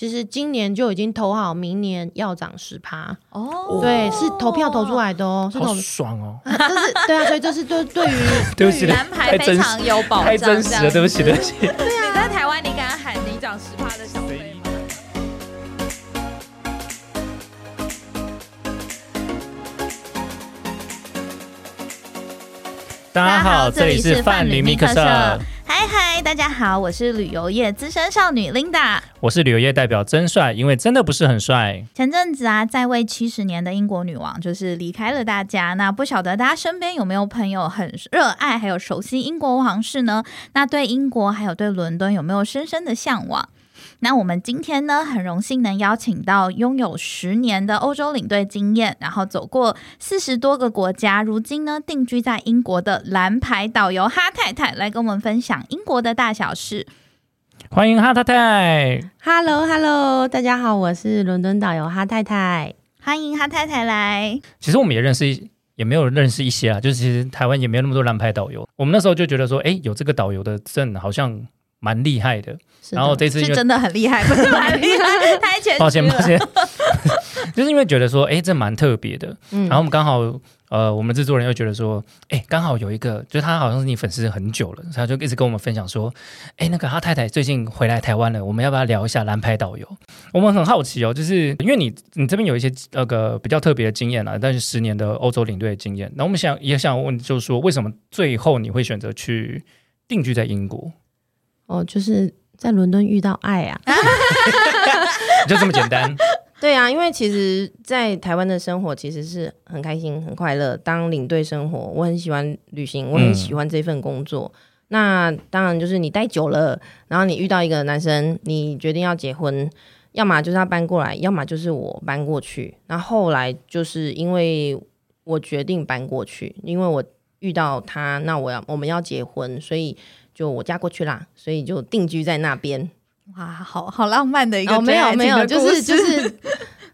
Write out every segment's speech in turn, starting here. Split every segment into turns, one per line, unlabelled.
其实今年就已经投好，明年要涨十趴。
哦，
对，是投票投出来的哦，是投
好，爽哦！
这是对啊，所以这是对对于
对不起，
蓝牌非常有保障，
太真实了，对不起，对不起。
你在台湾，你敢喊你涨十趴的小费吗？
大家好，这里是范旅密克社，
嗨嗨，大家好，我是旅游业资深少女 Linda。
我是旅游业代表真帅，因为真的不是很帅。
前阵子啊，在位七十年的英国女王就是离开了大家。那不晓得大家身边有没有朋友很热爱还有熟悉英国王室呢？那对英国还有对伦敦有没有深深的向往？那我们今天呢，很荣幸能邀请到拥有十年的欧洲领队经验，然后走过四十多个国家，如今呢定居在英国的蓝牌导游哈太太，来跟我们分享英国的大小事。
欢迎哈太太
，Hello Hello，大家好，我是伦敦导游哈太太。
欢迎哈太太来。
其实我们也认识一，也没有认识一些啊，就是其实台湾也没有那么多蓝牌导游。我们那时候就觉得说，哎，有这个导游的证好像蛮厉害的。
的
然后这次
是真的很厉害，不是 蛮厉害，太谦虚了。
抱歉抱歉，就是因为觉得说，哎，这蛮特别的。
嗯
然后我们刚好，呃，我们制作人又觉得说，哎，刚好有一个，就是他好像是你粉丝很久了，他就一直跟我们分享说，哎，那个他太太最近回来台湾了，我们要不要聊一下蓝牌导游？我们很好奇哦，就是因为你你这边有一些那个比较特别的经验啊，但是十年的欧洲领队的经验，那我们想也想问，就是说为什么最后你会选择去定居在英国？
哦，就是在伦敦遇到爱啊。
就这么简单？
对啊，因为其实，在台湾的生活其实是很开心、很快乐。当领队生活，我很喜欢旅行，我很喜欢这份工作。那当然就是你待久了，然后你遇到一个男生，你决定要结婚，要么就是他搬过来，要么就是我搬过去。那后来就是因为我决定搬过去，因为我遇到他，那我要我们要结婚，所以就我嫁过去啦，所以就定居在那边。
哇，好好浪漫的一个
哦，没有没有，就是就是，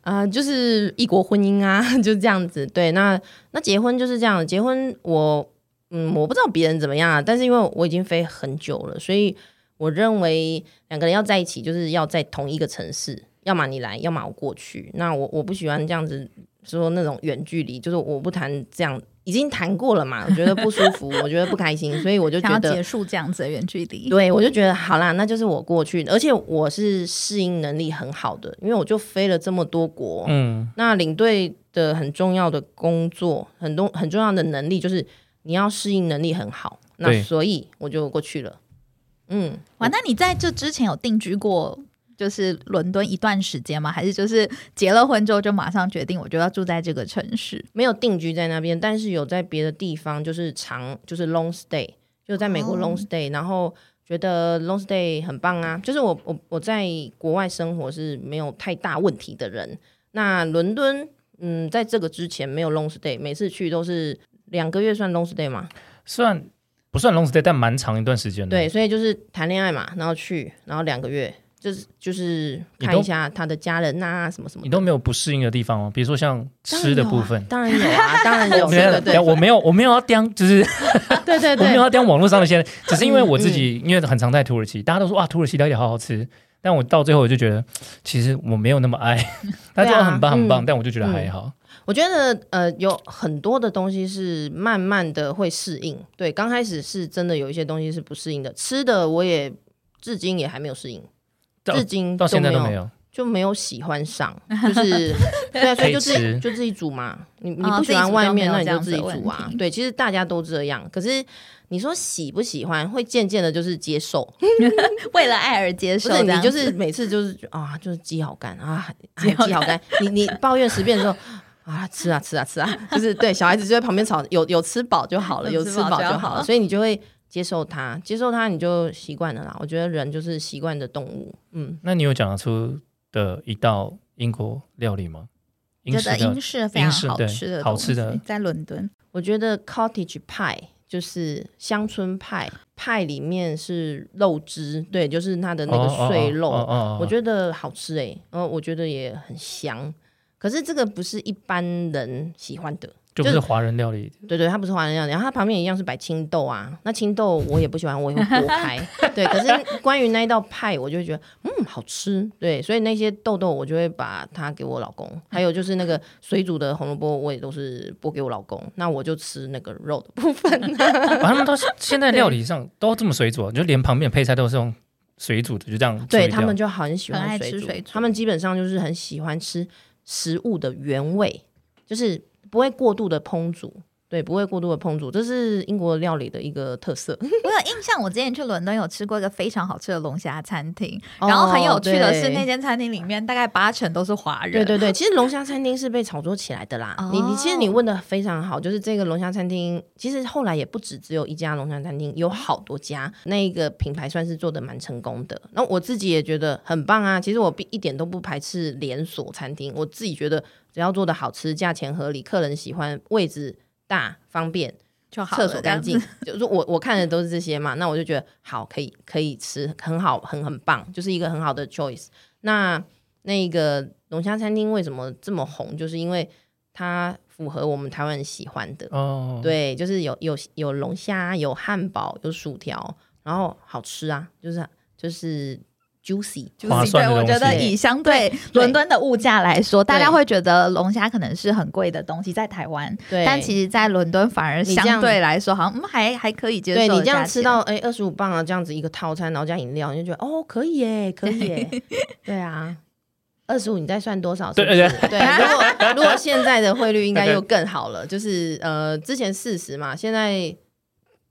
呃，就是异国婚姻啊，就这样子。对，那那结婚就是这样，结婚我嗯，我不知道别人怎么样啊，但是因为我已经飞很久了，所以我认为两个人要在一起，就是要在同一个城市，要么你来，要么我过去。那我我不喜欢这样子说那种远距离，就是我不谈这样。已经谈过了嘛，我 觉得不舒服，我觉得不开心，所以我就觉得
结束这样子的远距离。
对，我就觉得好啦，那就是我过去，而且我是适应能力很好的，因为我就飞了这么多国。
嗯，
那领队的很重要的工作，很多很重要的能力就是你要适应能力很好。那
对
所以我就过去了。嗯，
哇，那你在这之前有定居过就是伦敦一段时间吗？还是就是结了婚之后就马上决定我就要住在这个城市？
没有定居在那边，但是有在别的地方，就是长就是 long stay，就在美国
哦
long stay，、然后觉得 long stay 很棒啊。就是我我我在国外生活是没有太大问题的人。那伦敦，嗯，在这个之前没有 long stay，每次去都是两个月算 long stay 吗？
算不算 long stay，但蛮长一段时间的。
对，所以就是谈恋爱嘛，然后去，然后两个月，就是就是看一下他的家人呐、什么什么。
你都没有不适应的地方吗？比如说像吃的部分。
当然有啊，当然有，
没有
对对对
我没有，我没有要刁，就是
对对对
我没有，要刁网络上的些，只是因为我自己，因为很常在土耳其，大家都说哇，土耳其料理好好吃，但我到最后我就觉得，其实我没有那么爱，大家说很棒很棒，
嗯
但我就觉得还好。
我觉得呃，有很多的东西是慢慢的会适应。对，刚开始是真的有一些东西是不适应的，吃的我也至今也还没有适应，
到
至今
到现在都没
有，就没有喜欢上，就是 对啊，所以就自己就自己煮嘛。你你
哦
不喜欢外面，那你
就
自己煮。啊对，其实大家都这样，可是你说喜不喜欢，会渐渐的就是接受。
为了爱而接
不是
受这样，
你就是每次就是啊，就是鸡好干啊，鸡好干。你你抱怨十遍之后啊，吃啊吃啊吃啊，就是对小孩子就在旁边吵，有有吃饱就好了，有吃
饱就好
了，所以你就会接受它，接受它你就习惯了啦。我觉得人就是习惯的动物，嗯，
那你有讲得出的一道英国料理吗？英
觉得
式
英式非常
英式对
好吃的
好吃的
东西在伦敦。
我觉得 cottage pie 就是乡村派，派里面是肉汁，对，就是它的那个碎肉，
哦哦哦哦
我觉得好吃哎，然后，我觉得也很香。可是这个不是一般人喜欢的，
就不是华人料理。
对对，它不是华人料理，然后它旁边一样是摆青豆啊。那青豆我也不喜欢，我也会剥开。对，可是关于那一道派，我就会觉得嗯好吃。对，所以那些豆豆我就会把它给我老公，还有就是那个水煮的红萝卜，我也都是剥给我老公。那我就吃那个肉的部分。
啊他们都是现在料理上都这么水煮，就连旁边的配菜都是用水煮的，就这样。
对他们就很喜欢水煮，
吃水煮
他们基本上就是很喜欢吃食物的原味，就是不会过度的烹煮。对，不会过度的烹煮，这是英国料理的一个特色。
我有印象，我之前去伦敦有吃过一个非常好吃的龙虾餐厅，
哦
然后很有趣的是，那间餐厅里面大概八成都是华人。
对对对，其实龙虾餐厅是被炒作起来的啦。你你其实你问的非常好，就是这个龙虾餐厅，其实后来也不止只有一家龙虾餐厅，有好多家，那个品牌算是做的蛮成功的。那我自己也觉得很棒啊。其实我一点都不排斥连锁餐厅，我自己觉得只要做的好吃、价钱合理、客人喜欢、位置大、方便。
就好，
厕所干净，就是我我看的都是这些嘛，那我就觉得好，可以可以吃，很好，很很棒，就是一个很好的 choice。那那个龙虾餐厅为什么这么红？就是因为它符合我们台湾人喜欢的，
哦，
对，就是有有有龙虾，有汉堡，有薯条，然后好吃啊，就是就是 juicy，
就是
划算的
对，我觉得以相对伦敦的物价来说，大家会觉得龙虾可能是很贵的东西，在台湾，
对，
但其实，在伦敦反而相对来说，好像嗯还还可以接受
你这样吃到哎二十五磅啊，这样子一个套餐，然后加饮料，你就觉得哦可以耶，可以耶，对啊。二十五，你再算多少？是不
对
是？对，如果如果现在的汇率应该又更好了，就是呃，之前四十嘛，现在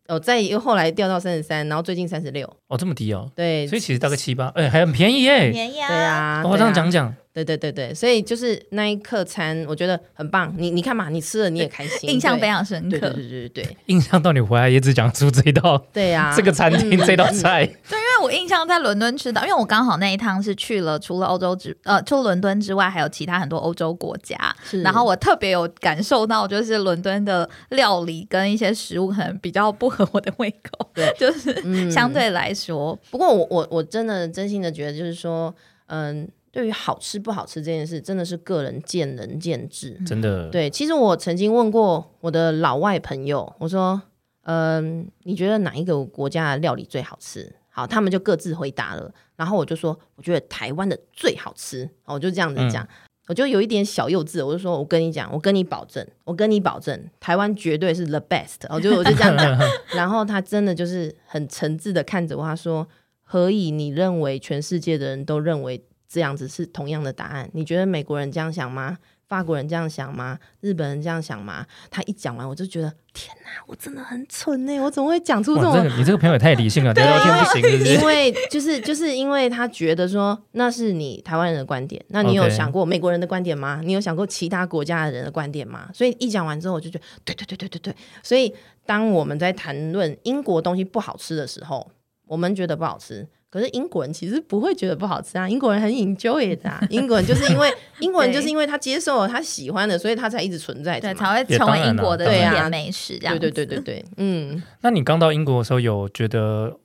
哦，再又后来掉到三十三，然后最近三十六，
哦这么低哦，
对，
所以其实大概七八，哎，还很便宜耶。
便宜啊，
对啊，
哦，
对啊。
这样讲，讲，
对对对对，所以就是那一刻餐，我觉得很棒。你你看嘛，你吃了你也开心，
印象非常深刻。
对对对对对对
印象到你回来也只讲出这一道
对啊，
这个餐厅这道菜，
对，因为我印象在伦敦吃到，因为我刚好那一趟是去了除了欧洲之呃，除了伦敦之外，还有其他很多欧洲国家。
是
然后我特别有感受到，就是伦敦的料理跟一些食物可能比较不合我的胃口，
对
就是
嗯
相对来说，
不过我我我真的真心的觉得，就是说，嗯，对于好吃不好吃这件事，真的是个人见仁见智。
真的，
对，其实我曾经问过我的老外朋友，我说，嗯，你觉得哪一个国家的料理最好吃？好，他们就各自回答了。然后我就说，我觉得台湾的最好吃。好我就这样子讲。我就有一点小幼稚，我就说，我跟你讲，我跟你保证，我跟你保证，台湾绝对是 the best。我就我就这样讲，然后他真的就是很诚挚的看着我，他说：“何以你认为全世界的人都认为这样子是同样的答案？你觉得美国人这样想吗？法国人这样想吗？日本人这样想吗？”他一讲完，我就觉得天哪，我真的很蠢呢！我怎么会讲出这，种
这个你这个朋友也太理性了，聊聊天不行，是不
因？为就是就是因为他觉得说那是你台湾人的观点，那你有想过美国人的观点吗？你有想过其他国家的人的观点吗？所以一讲完之后，我就觉得对对对对对对。所以当我们在谈论英国东西不好吃的时候，我们觉得不好吃。可是英国人其实不会觉得不好吃啊，英国人很 enjoy 的、啊。英国人就是因为英国人就是因为他接受了他喜欢的，所以他才一直存在着
对，才会成为英国的经
啦当
然
典美食这样
对
子。
对对对对，嗯。
那你刚到英国的时候，有觉得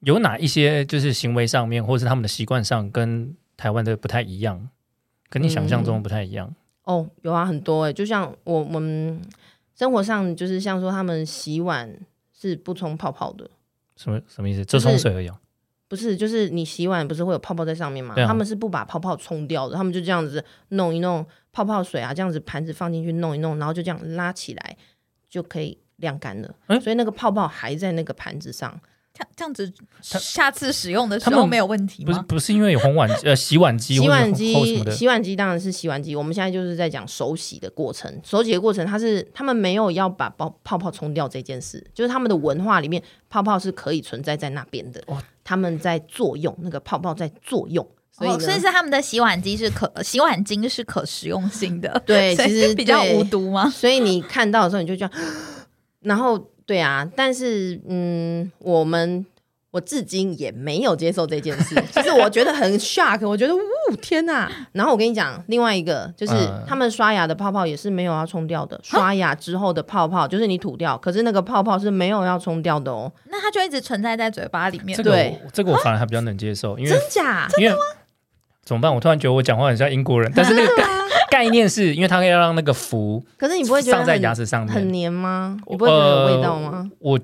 有哪一些就是行为上面，或是他们的习惯上，跟台湾的不太一样，跟你想象中不太一样？
哦，有啊，很多哎，就像我我们生活上，就是像说他们洗碗是不冲泡泡的，
什么什么意思？
就
冲水而已哦。
不是，就是你洗碗不是会有泡泡在上面吗？
啊
他们是不把泡泡冲掉的，他们就这样子弄一弄泡泡水啊，这样子盘子放进去弄一弄，然后就这样拉起来就可以晾干了。
嗯
所以那个泡泡还在那个盘子上。
这样这样子，下次使用的时候没有问题吗？
不是不是因为有红碗呃洗碗机
洗碗机洗碗机当然是洗碗机。我们现在就是在讲手洗的过程，手洗的过程，它是他们没有要把泡泡泡冲掉这件事，就是他们的文化里面，泡泡是可以存在在那边的。
哇
他们在作用，那个泡泡在作用，所以
所以是他们的洗碗机是可 洗碗巾是可食用性的，
对，其实
比较
对
无毒吗？
所以你看到的时候，你就这样，然后对啊，但是嗯，我们我至今也没有接受这件事，就是我觉得很 shock，我觉得呜天哪！然后我跟你讲，另外一个就是、
嗯
他们刷牙的泡泡也是没有要冲掉的，刷牙之后的泡泡就是你吐掉，可是那个泡泡是没有要冲掉的哦，
那它就一直存在在嘴巴里面
这。个
对
我这个我反而还比较能接受，因为
真假？
因为怎么办？我突然觉得我讲话很像英国人，但是那个概念是因为它要让那个氟
可是你不会觉得
上在
很
牙齿上面
很黏吗？你不会觉得有味道吗？
呃我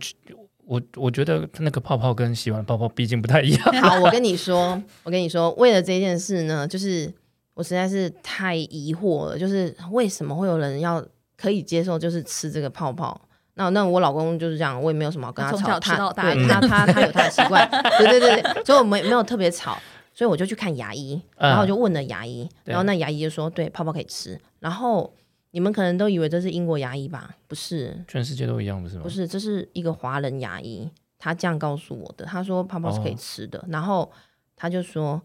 我我觉得那个泡泡跟洗完泡泡毕竟不太一样。
好，我跟你说，我跟你说，为了这件事呢，就是我实在是太疑惑了，就是为什么会有人要可以接受，就是吃这个泡泡。那那我老公就是这样，我也没有什么跟他吵，
他
对他他他有他的习惯，对对对对，所以我没没有特别吵，所以我就去看牙医，
嗯
然后我就问了牙医，
对
然后那牙医就说，对，泡泡可以吃。然后你们可能都以为这是英国牙医吧？不是，
全世界都一样，不是吗？
不是，这是一个华人牙医，他这样告诉我的。他说泡泡是可以吃的，然后他就说：“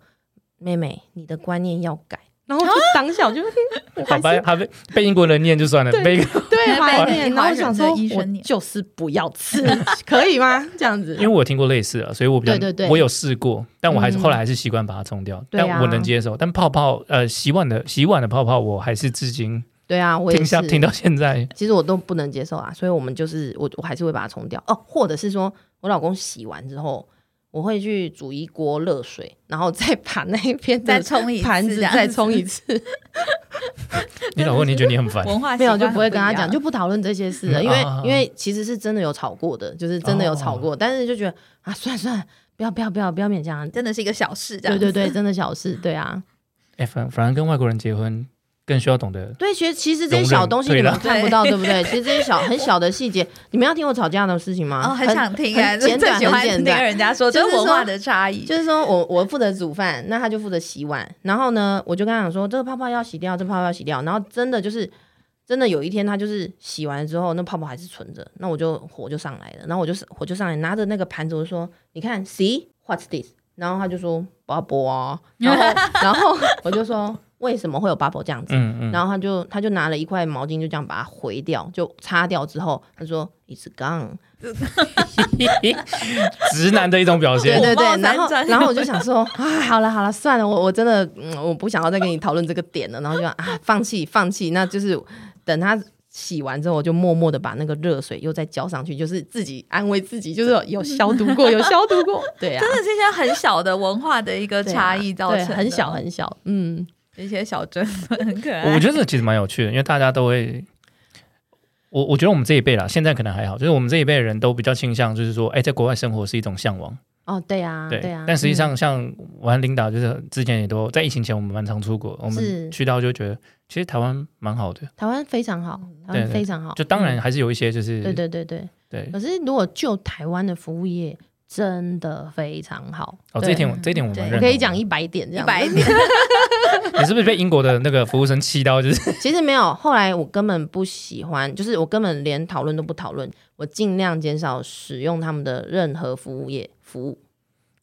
妹妹，你的观念要改。”然后我就当下我就 我
好吧，
还是
还被被英国人念就算了，被
对
华人
怀念，然后想说
医，生
我
念
就是不要吃，可以吗？这样子
因为，我听过类似啊，所以我比较
对对对
我有试过，但我还是、
嗯
后来还是习惯把它冲掉，但我能接受。但泡泡呃洗碗的洗碗的泡泡，我还是至今
对啊，我也是
听下听到现在。
其实我都不能接受啊，所以我们就是我我还是会把它冲掉。哦，或者是说我老公洗完之后，我会去煮一锅热水，然后再把那一边
再冲一次
盘子再冲一次，
你老公你觉得你很烦？
文 化
没有就不会跟他讲，就不讨论这些事了，因为因为其实是真的有吵过的，就是真的有吵过，但是就觉得啊，算了算了，不要不要不要不要勉强，
真的是一个小事，这样子。
对对对，真的小事，对啊，
哎、反反而跟外国人结婚更需要懂得。
对，其实其实这些小东西你们看不到，对不对？其实这些小很小的细节，你们要听我吵架的事情吗？
哦，很想听
简短，很简单。
人家说这
就是
文化的差异，
就是说我我负责煮饭，那他就负责洗碗。然后呢，我就跟他讲说，这个泡泡要洗掉，这个泡泡要洗掉。然后真的就是真的有一天，他就是洗完之后，那泡泡还是存着，那我就火就上来了。然后我就火就上来，拿着那个盘子，我就说：“你看，see what's this？” 然后他就说：“bubble 啊。”然后 然后我就说：“为什么会有 bubble 这样子？”
嗯嗯，
然后他就他就拿了一块毛巾，就这样把它回掉，就擦掉之后，他说 "It's gone"。
直男的一种表
对
现。
对对，
火冒
然后然后我就想说 啊，好了好了，算了，我我真的嗯，我不想要再跟你讨论这个点了，然后就啊，放弃放弃，那就是等他。洗完之后，我就默默的把那个热水又再浇上去，就是自己安慰自己，就是有有消毒过，有消毒过，对啊，
真的是一些很小的文化的一个
对啊
差异造成
很小很小，嗯，
一些小争论，很可爱。
我觉得这其实蛮有趣的，因为大家都会，我我觉得我们这一辈啦，现在可能还好，就是我们这一辈的人都比较倾向，就是说，哎，在国外生活是一种向往，
哦，对啊，
对，
呀啊，
但实际
嗯。
上，像我和领导，就是之前也都在疫情前，我们蛮常出国，我
是
们去到就觉得，其实台湾蛮好的，
台湾非常好，台湾非常好，
就当然
嗯。
还是有一些就是
对对对对，
对。
可是如果就台湾的服务业，真的非常好。
哦，这一点我这一点我
们
认。
我可以讲一百点这样。
一百点，
你是不是被英国的那个服务生气到？就是
其实没有，后来我根本不喜欢，就是我根本连讨论都不讨论，我尽量减少使用他们的任何服务业服务。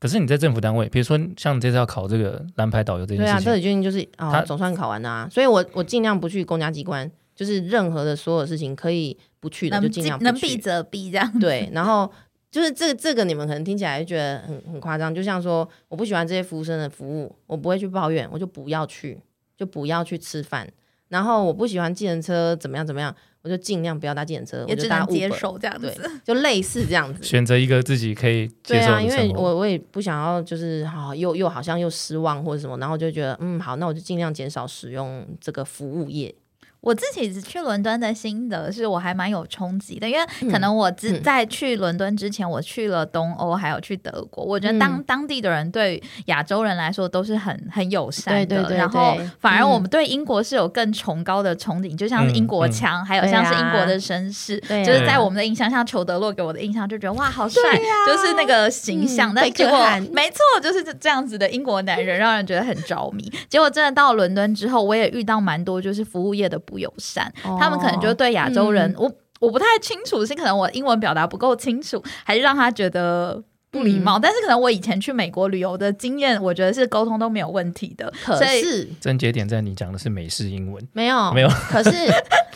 可是你在政府单位，比如说像你这次要考这个蓝牌导游这件
对啊，
事情，
这已经就是
他
哦，总算考完了啊，所以我我尽量不去公家机关，就是任何的所有事情可以不去的就尽量不去
能避则避，这样
对，然后就是这这个你们可能听起来就觉得很很夸张，就像说我不喜欢这些服务生的服务，我不会去抱怨，我就不要去，就不要去吃饭。然后我不喜欢计程车怎么样怎么样，我就尽量不要搭计程车，我就搭
也只能接受这样
对
子。，
就类似这样子。
选择一个自己可以接受
对啊，因。为我我也不想要，就是好又又好像又失望或者什么，然后就觉得嗯好，那我就尽量减少使用这个服务业。
我自己去伦敦的心得是我还蛮有冲击的，因为可能我之
嗯
在去伦敦之前，我去了东欧，还有去德国。我觉得当、
嗯
当地的人对亚洲人来说都是很很友善的，
对对对
然后反而
嗯
我们对英国是有更崇高的憧憬，就像是英国腔，还有像是
啊
英国的绅士，就是在我们的印象，像裘德洛给我的印象就觉得哇好帅，就是那个形象，
嗯
但结果没错，就是这这样子的英国男人，让人觉得很着迷。结果真的到伦敦之后，我也遇到蛮多就是服务业的不友善，他们可能就对亚洲人，
嗯
我我不太清楚，是可能我英文表达不够清楚，还是让他觉得。不礼
嗯
貌，但是可能我以前去美国旅游的经验，我觉得是沟通都没有问题的。
可
所以
是
症结点在你讲的是美式英文，
没有
没有，
可是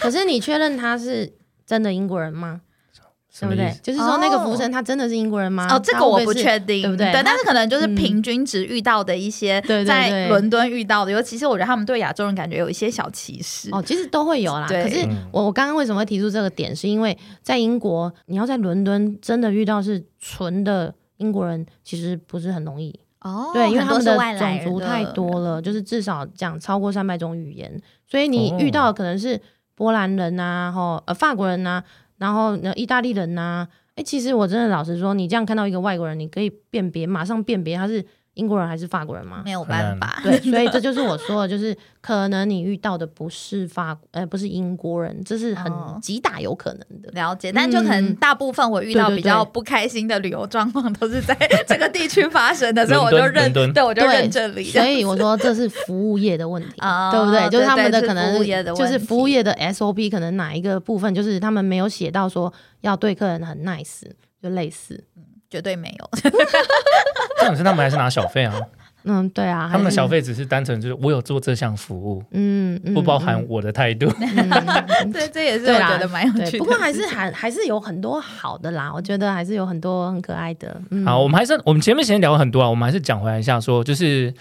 可是你确认他是真的英国人吗？对不对？就是说那个
哦
服务生他真的是英国人吗？
哦，这个我不确定，
对不对
对，但是可能就是
嗯
平均值遇到的一些，在
对
伦敦遇到的，尤其是我觉得他们对亚洲人感觉有一些小歧视。
哦，其实都会有啦。
对
可是
嗯
我我刚刚为什么会提出这个点，是因为在英国，你要在伦敦真的遇到是纯的英国人，其实不是很容易。
哦，
对，因为他们的种族太多了，就是至少讲超过三百种语言，所以你
哦
遇到的可能是波兰人呐、吼呃法国人呐、然后呢意大利人呐、哎，其实我真的老实说，你这样看到一个外国人，你可以辨别，马上辨别他是英国人还是法国人吗？
没有办法。
对，所以这就是我说的，就是可能你遇到的不是法，呃，不是英国人，这是很
哦
极大有可能的。
了解，但就可能
嗯
大部分我遇到比较不开心的旅游状况都是在这个地区发生的，所以我就认，对我就
对
认这里。
所以我说这是服务业的问题，
哦
对不对？就是他们的可能就是服务业的 SOP 可能哪一个部分就是他们没有写到说要对客人很 nice，就类似。
绝对没有，
这种是他们还是拿小费啊？
嗯，对啊，
他们的小费只是单纯就是我有做这项服务，
嗯嗯
不包含我的态度。
嗯
对，这也是我觉得蛮有趣，的。
不过还是还还是有很多好的啦，我觉得还是有很多很可爱的。嗯、
好，我们还是我们前面先聊了很多啊，我们还是讲回来一下说，就是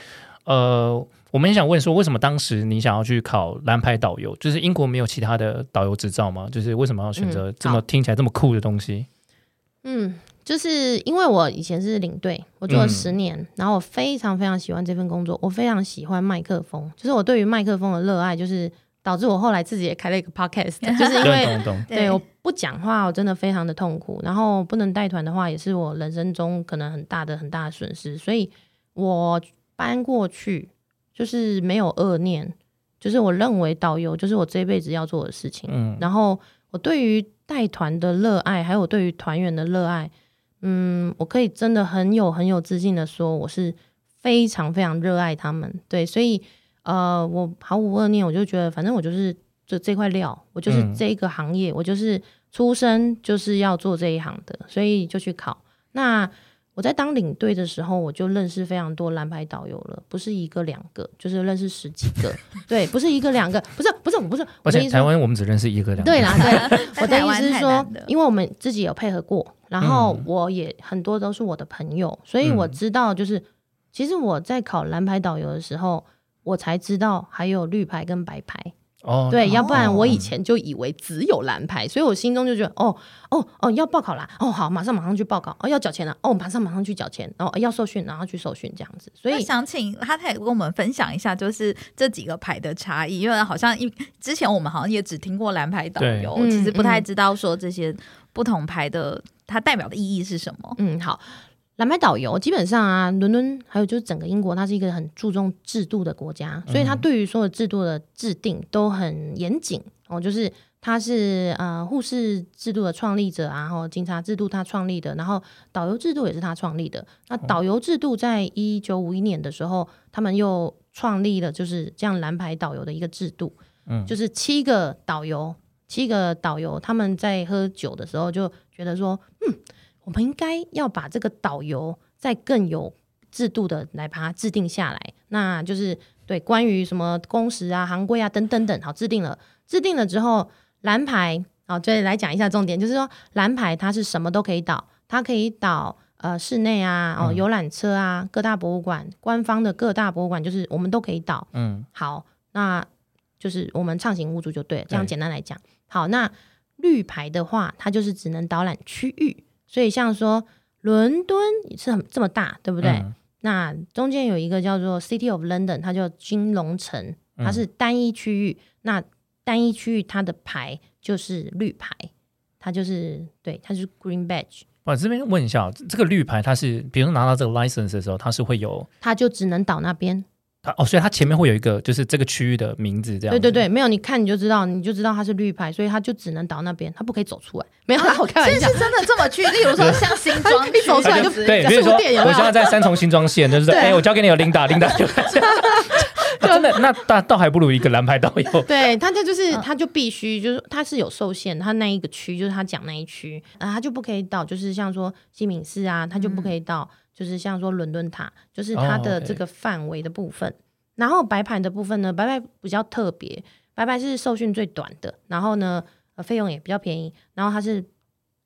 呃，我们也想问说，为什么当时你想要去考蓝牌导游？就是英国没有其他的导游执照吗？就是为什么要选择
嗯
这么、
好
听起来这么酷的东西？
嗯，就是因为我以前是领队，我做了
嗯。
十年，然后我非常非常喜欢这份工作，我非常喜欢麦克风，就是我对于麦克风的热爱，就是导致我后来自己也开了一个 podcast，就是因为对我不讲话，我真的非常的痛苦，然后不能带团的话，也是我人生中可能很大的很大的损失，所以我搬过去就是没有恶念，就是我认为导游就是我这辈子要做的事情，
嗯，
然后我对于带团的热爱，还有我对于团员的热爱，嗯，我可以真的很有很有自信的说，我是非常非常热爱他们。对，所以呃，我毫无恶念，我就觉得反正我就是这这块料，我就是
嗯
这一个行业，我就是出生就是要做这一行的，所以就去考。那我在当领队的时候，我就认识非常多蓝牌导游了，不是一个两个，就是认识十几个。对，不是一个两个，不是不是我不是，
而且
我的意思
台湾我们只认识一个两个，
对啦，对啦，我的意思是说因为我们自己有配合过，然后
嗯
我也很多都是我的朋友，所以我
嗯
知道，就是、其实我在考蓝牌导游的时候，我才知道还有绿牌跟白牌。
哦，
对，
哦
要不然我以前就以为只有蓝牌，所以我心中就觉得，哦哦哦，要报考啦，哦好，马上马上去报考，哦要缴钱了，哦马上马上去缴钱，然后、哦要受训，然后去受训这样子，所以
想请哈太跟我们分享一下，就是这几个牌的差异，因为好像一之前我们好像也只听过蓝牌导游，其实不太知道说这些不同牌的它代表的意义是什么。
嗯，好。蓝牌导游基本上啊，伦敦还有就是整个英国，它是一个很注重制度的国家，所以它对于所有制度的制定都很严谨哦。就是他是呃护士制度的创立者啊，然后警察制度他创立的，然后导游制度也是他创立的。那导游制度在一九五一年的时候，他们又创立了就是这样蓝牌导游的一个制度，
嗯
就是七个导游，七个导游他们在喝酒的时候就觉得说，嗯。我们应该要把这个导游再更有制度的来把它制定下来。那就是对关于什么工时啊、行规啊等等等，好制定了。制定了之后，蓝牌好，这来讲一下重点，就是说蓝牌它是什么都可以导，它可以导呃室内啊、哦
嗯
游览车啊、各大博物馆、官方的各大博物馆，就是我们都可以导。
嗯
好，那就是我们畅行无阻就对了。这样简单来讲，好，那绿牌的话，它就是只能导览区域，所以像说伦敦是很这么大，对不对？
嗯
那中间有一个叫做 City of London，它叫金融城，它是单一区域。那单一区域它的牌就是绿牌，它就是对，它就是 Green Badge，
我这边问一下，这个绿牌它是，比如说拿到这个 license 的时候，它是会有
它就只能导那边。
它哦，所以它前面会有一个就是这个区域的名字这样。
对对对，没有你看你就知道，你就知道它是绿牌，所以它就只能导那边，它不可以走出来。没有啦，我开玩笑
所以是。真的这么去，例如说像新庄
一走出来就
区
对，比如说
书店有
我现在在三重新庄线，就是哎，我交给你有琳达，琳达就 真的那倒倒还不如一个蓝牌导游。
对他，他就是
嗯
他就必须就是他是有受限，他那一个区就是他讲那一区啊，他就不可以到，就是像说西敏寺啊，他就不可以到，就是像说伦敦塔，就是它的这个范围的部分。然后白牌的部分呢，白牌比较特别，白牌是受训最短的，然后呢，呃，费用也比较便宜，然后它是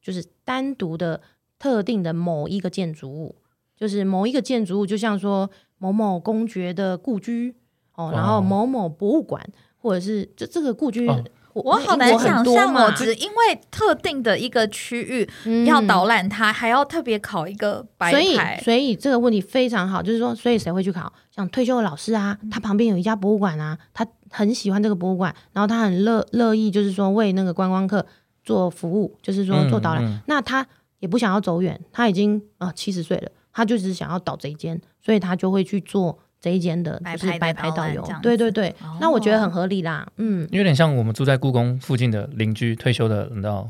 就是单独的特定的某一个建筑物，就是某一个建筑物，就像说某某公爵的故居哦，然后
哦
某某博物馆，或者是这这个故居。
哦
我好难想象哦，只因为特定的一个区域
嗯
要导览它，还要特别考一个白
所以，
牌。
所以这个问题非常好，就是说，所以谁会去考？像退休的老师啊，他旁边有一家博物馆啊，他很喜欢这个博物馆，然后他很乐乐意，就是说为那个观光客做服务，就是说做导览。
嗯嗯
那他也不想要走远，他已经啊七十岁了，他就只想要导这一间，所以他就会去做这一间的，
白牌的
就是白牌导游。对对对，
哦
那我觉得很合理啦。嗯，
有点像我们住在故宫附近的邻居，退休的，你知道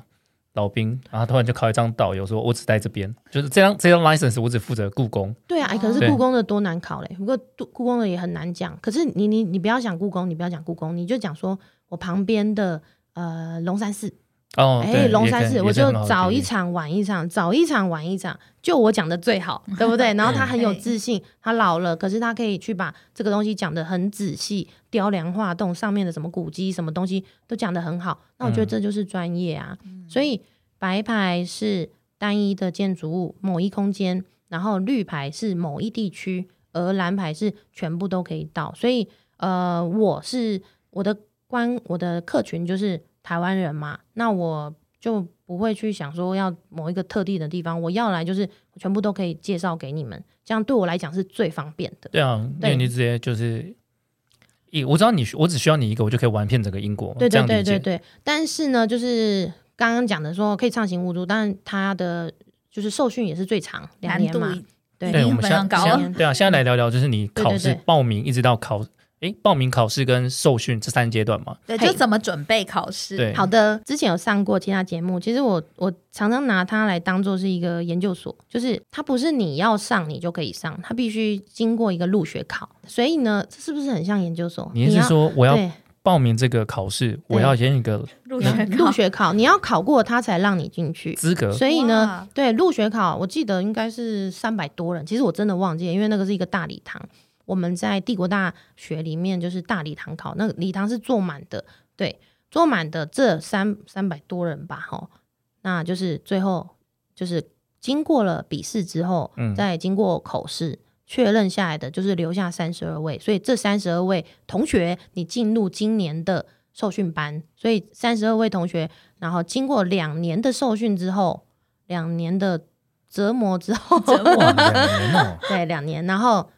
老兵，然后突然就考一张导游，说我只在这边，就是这张这张 license 我只负责故宫。
对啊，哎可是故宫的多难考嘞。不过故故宫的也很难讲。可是你你你不要讲故宫，你不要讲故宫，你就讲说我旁边的呃龙山寺，
哦，
哎，
对
龙山寺，我就早一场晚一场，早一场晚一场，就我讲的最好，对不对？然后他很有自信，他老了，可是他可以去把这个东西讲的很仔细，雕梁画栋，上面的什么古迹、什么东西都讲的很好。那我觉得
嗯
这就是专业啊。所以白牌是单一的建筑物，某一空间，然后绿牌是某一地区，而蓝牌是全部都可以到。所以呃，我是我的观我的客群就是台湾人嘛，那我就不会去想说要某一个特定的地方，我要来就是全部都可以介绍给你们，这样对我来讲是最方便的。
对啊，因
对
为你直接就是一，我知道你，我只需要你一个，我就可以玩遍整个英国。
对对
这样
对对对，但是呢，就是刚刚讲的说可以畅行无阻，但它的就是受训也是最长两年嘛，对。
我们现
非常高
现在对啊，现在来聊聊，就是你考试
对。对对
报名一直到考，诶，报名考试跟受训这三阶段嘛。
对，就怎么准备考试？
对，
好的，之前有上过其他节目，其实我我常常拿它来当做是一个研究所，就是它不是你要上你就可以上，它必须经过一个入学考，所以呢，这是不是很像研究所？
你是说我要报名这个考试，我要先一个
入学考。
入学考，你要考过它才让你进去。
资格，
所以呢，对入学考，我记得应该是三百多人，其实我真的忘记了，因为那个是一个大礼堂，我们在帝国大学里面就是大礼堂考，那个礼堂是坐满的，对，坐满的这三三百多人吧，哈，那就是最后就是经过了笔试之后，
嗯
再经过口试。确认下来的就是留下三十二位，所以这三十二位同学，你进入今年的受训班，所以三十二位同学，然后经过两年的受训之后，两年的折磨之后，
折磨，
对，两年，然后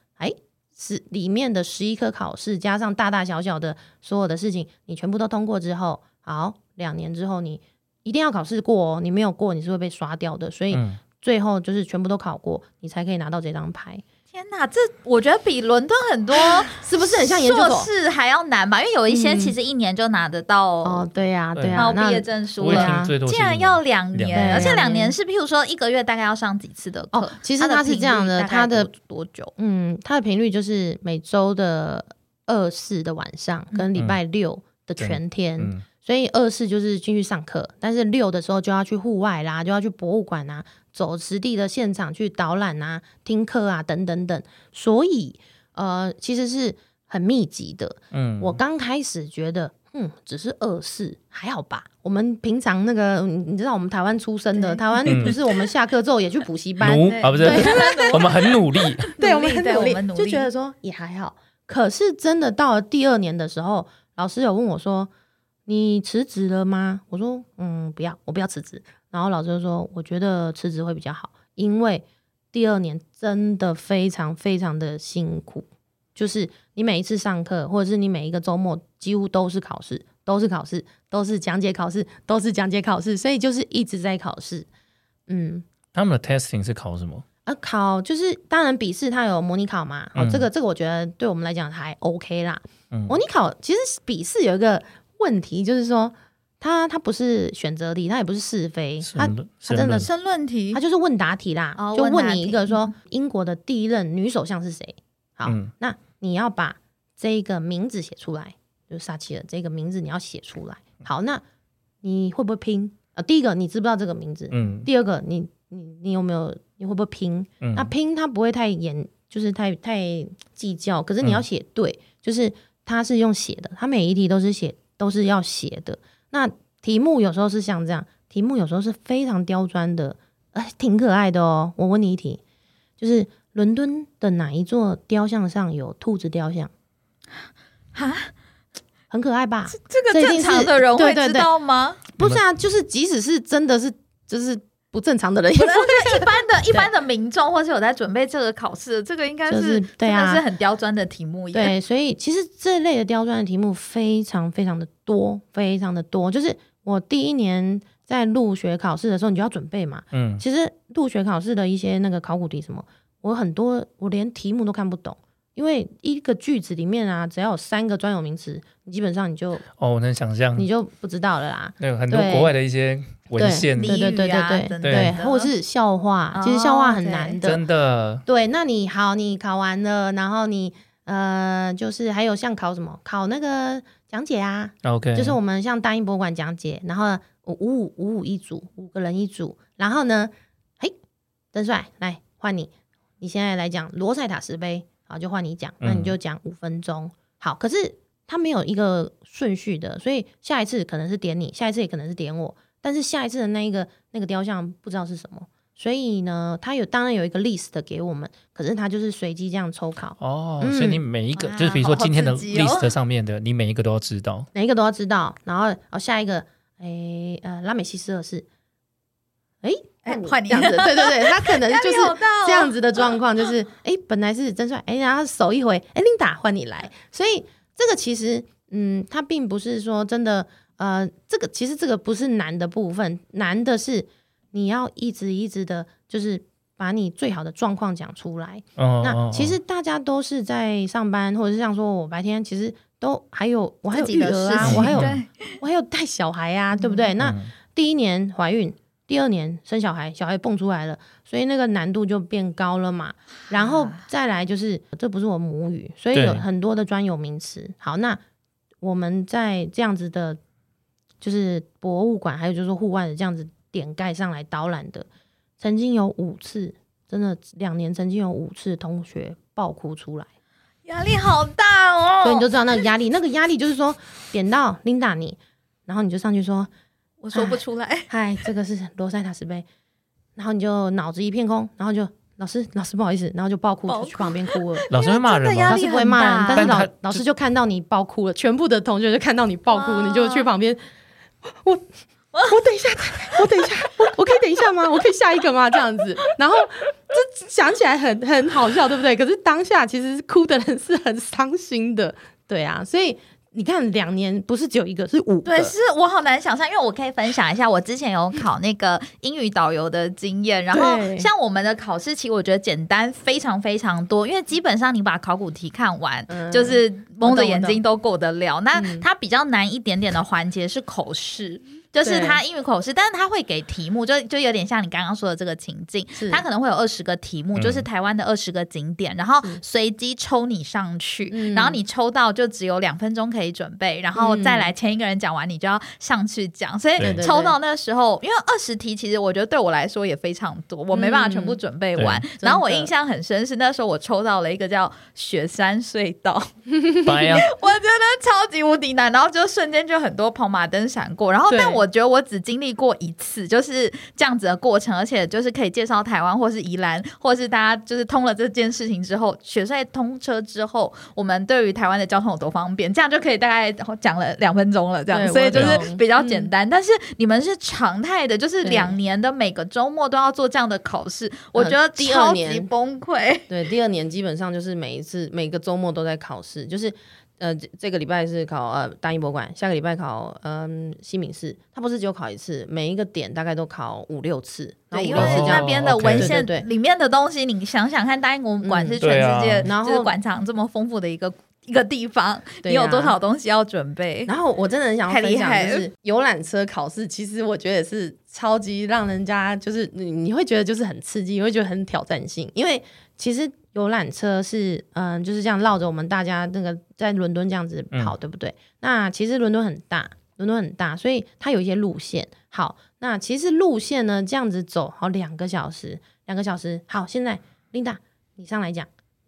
哎，是里面的十一科考试加上大大小小的所有的事情，你全部都通过之后，好，两年之后你一定要考试过哦，你没有过你是会被刷掉的，所以
嗯，
最后就是全部都考过，你才可以拿到这张牌，
天哪，这我觉得比伦敦很多
是不是很像研究
硕
所？
士还要难吧？因为有一些
嗯
其实一年就拿得到
哦，对呀、
对
对呀、那
然后毕业证书了。
听最多是
竟然要两
两
年，
年
而且两
两年
年是，譬如说一个月大概要上几次的课？
哦其实它是这样的它的
多多久？
嗯，它的频率就是每周的二四的晚上跟礼拜六的全天。
嗯，
所以二四就是进去上课，但是六的时候就要去户外啦，就要去博物馆啊，走实地的现场去导览啊、听课啊等等等。所以呃，其实是很密集的。
嗯，
我刚开始觉得，嗯，只是二四还好吧。我们平常那个，嗯你知道我们台湾出生的，台湾
嗯
不是我们下课之后也去补习班，
啊，不是，我们很努力，
对我们很努力就觉得说也还好。可是真的到了第二年的时候，老师有问我说：“你辞职了吗？”我说：“嗯，不要，我不要辞职。”然后老师就说：“我觉得辞职会比较好，因为第二年真的非常非常的辛苦，就是你每一次上课，或者是你每一个周末，几乎都是考试，都是考试，都是讲解考试，都是讲解考试，所以就是一直在考试。嗯，
他们的 testing 是考什么？
啊，考就是当然笔试它有模拟考嘛，哦，
嗯
这个这个我觉得对我们来讲还 OK 啦。
嗯
模拟考其实笔试有一个问题，就是说它它不是选择题，它也不是是非，它
申论
它真的
申论
题
它就是问答题啦，
哦
就问你一个说英国的第一任女首相是谁？好，
嗯
那你要把这个名字写出来，就是撒切尔这个名字你要写出来。好，那你会不会拼？呃，第一个你知不知道这个名字？
嗯
第二个你你你有没有你会不会拼？
嗯，
那拼它不会太严，就是太太计较，可是你要写对，就是它是用写的，它每一题都是写都是要写的。那题目有时候是像这样，题目有时候是非常刁钻的，哎，挺可爱的哦。我问你一题，就是伦敦的哪一座雕像上有兔子雕像？
哈，
很可爱吧？
这个正常的人会知道吗？
不是啊，就是即使是真的是就是不正常的人，也
不是一般的、一般的民众，或是有在准备这个考试，这个应该
就是
是
对啊
是很刁钻的题目耶。
对，所以其实这类的刁钻的题目非常非常的多，非常的多。就是我第一年在入学考试的时候，你就要准备嘛。
嗯，
其实入学考试的一些那个考古题什么，我很多我连题目都看不懂，因为一个句子里面啊，只要有三个专有名词，你基本上你就
哦，我能想象
你就不知道了啦。
那个很多
对
国外的一些文献，
俚
对对对对对
对
或者是笑话，其实笑话很难的。
真的
对，那你好，你考完了，然后你呃，就是还有像考什么，考那个讲解啊
，OK，
就是我们像大英博物馆讲解，然后五五五五五一组，五个人一组，然后呢，嘿，邓帅来换你，你现在来讲罗塞塔石碑，好，就换你讲，那你就讲五分钟，好，可是他没有一个顺序的，所以下一次可能是点你，下一次也可能是点我，但是下一次的那一个那个雕像不知道是什么。所以呢，他有当然有一个 list 给我们，可是他就是随机这样抽考，
哦，
嗯
所以你每一个就是比如说今天的 list 上面的，你每一个都要知道。
每一个都要知道。然后哦，下一个，诶呃，拉美西斯二世，诶，
哎换你
这样子，对对对，他可能 就是这样子的状况，就是诶，本来是真帅，诶，然后手一回，诶，琳达换你来，所以这个其实，嗯，他并不是说真的，呃，这个其实这个不是难的部分，难的是你要一直一直的，就是把你最好的状况讲出来。
哦，
那
哦
其实大家都是在上班，或者是像说我白天其实都还有我还有育儿啊我还有我还有带小孩啊，对不对？那
嗯。
第一年怀孕，第二年生小孩，小孩蹦出来了，所以那个难度就变高了嘛。然后再来就是，这不是我母语，所以有很多的专有名词。好，那我们在这样子的，就是博物馆，还有就是说户外的这样子点盖上来导览的，曾经有五次，真的两年曾经有五次同学爆哭出来。
压力好大哦。
所以你就知道那个压力，那个压力就是说点到 Linda 你，然后你就上去说，
我说不出来，
嗨，这个是罗塞塔石碑，然后你就脑子一片空，然后就老师老师不好意思，然后就爆哭
爆
就去旁边哭了。
老师会骂人？
老师不会骂人但是老
但
老师就看到你爆哭了，全部的同学就看到你爆哭，你就去旁边，我我等一下，我等一下，我我可以等一下吗？我可以下一个吗？这样子，然后这想起来很很好笑，对不对？可是当下其实哭的人是很伤心的，对啊，所以你看两年不是只有一个，是五个，
对，是我好难想象，因为我可以分享一下，我之前有考那个英语导游的经验，然后像我们的考试题，我觉得简单非常非常多，因为基本上你把考古题看完，
嗯。
就是蒙着眼睛都过得了。那
嗯。
它比较难一点点的环节是口试。就是他英语口试，但是他会给题目，就就有点像你刚刚说的这个情境，他可能会有二十个题目，
嗯。
就是台湾的二十个景点，然后随机抽你上去，
嗯。
然后你抽到就只有两分钟可以准备，然后再来前一个人讲完，你就要上去讲。所以抽到那时候，因为二十题其实我觉得对我来说也非常多，我没办法全部准备完。
对。
然后我印象很深是那时候我抽到了一个叫雪山隧道，我觉得超级无敌难，然后就瞬间就很多跑马灯闪过，然后但我觉得我只经历过一次，就是这样子的过程，而且就是可以介绍台湾或是宜兰，或是大家就是通了这件事情之后，雪隧通车之后，我们对于台湾的交通有多方便，这样就可以大概讲了两分钟了，这样，所以就是比较简单。但是你们是常态的，就是两年的每个周末都要做这样的考试，我觉得超级崩溃。
对，第二年基本上就是每一次每个周末都在考试，就是呃这这个礼拜是考呃大英博物馆，下个礼拜考嗯西敏寺，它不是只有考一次，每一个点大概都考五六次，然后
对，
五
因为
哦
六次。
那边的文献
对对对
里面的东西，你想想看，大英博物馆
嗯
是全世界
对
啊
就是馆藏这么丰富的一个一个地方，你有多少东西要准备？
然后我真的很想要分享，
厉害了
就是游览车考试，其实我觉得也是超级让人家就是你你会觉得就是很刺激，你会觉得很挑战性，因为其实游览车是嗯、就是这样绕着我们大家那个在伦敦这样子跑，对不对？那其实伦敦很大，伦敦很大，所以它有一些路线。好，那其实路线呢这样子走好两个小时，两个小时。好，现在 Linda 你上来讲，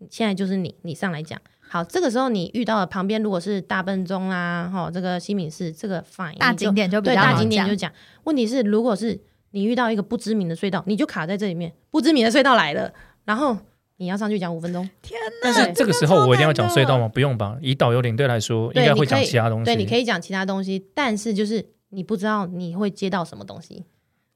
现在就是你，你上来讲。好，这个时候你遇到了旁边如果是大笨钟啦，哈，这个西敏寺，这个 fine，
大景点就比
对大
较好讲
景点就讲。问题是，如果是你遇到一个不知名的隧道，你就卡在这里面，不知名的隧道来了，然后你要上去讲五分钟。
天
但是这个时候我一定要讲隧道吗？不用吧？以导游领队来说，应，该会讲其他东西。
对，你可以讲其他东西，但是就是你不知道你会接到什么东西。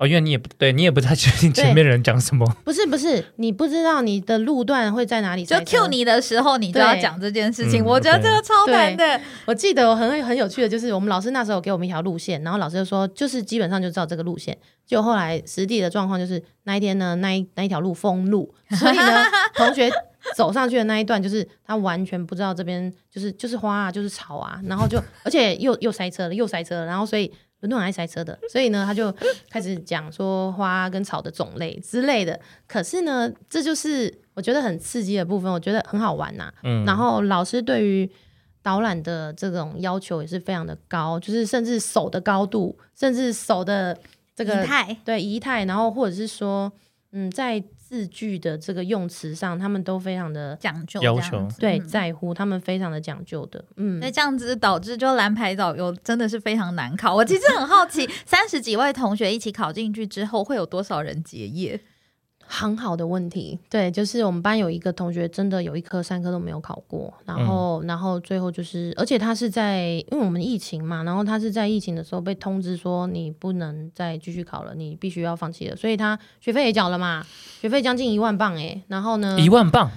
哦，因为你也不对，你也不太确定前面人讲什么。
不是不是，你不知道你的路段会在哪里
就。Q 你的时候，你就要
对
讲这件事情。
嗯
我觉得这个超难的。
我记得我很很有趣的，就是我们老师那时候给我们一条路线，然后老师就说，就是基本上就照这个路线。就后来实地的状况就是那一天呢，那一 那一条路封路，所以呢，同学走上去的那一段，就是他完全不知道这边就是就是花啊，就是草啊，然后就而且又又塞车了，又塞车了，然后所以。伦敦很爱塞车的，所以呢，他就开始讲说花跟草的种类之类的。可是呢，这就是我觉得很刺激的部分，我觉得很好玩呐、
嗯，
然后老师对于导览的这种要求也是非常的高，就是甚至手的高度，甚至手的这个
仪态
对仪态，然后或者是说，嗯，在字句的这个用词上，他们都非常的
讲究
要求
对
嗯
在乎，他们非常的讲究的，嗯
所以，这样子导致就蓝牌导游真的是非常难考。我其实很好奇，三十几位同学一起考进去之后，会有多少人结业？
很好的问题，对，就是我们班有一个同学真的有一科、三科都没有考过，然后，然后最后就是，而且他是在因为我们疫情嘛，然后他是在疫情的时候被通知说你不能再继续考了，你必须要放弃了，所以他学费也缴了嘛，学费将近一万镑诶，然后呢，
一万磅，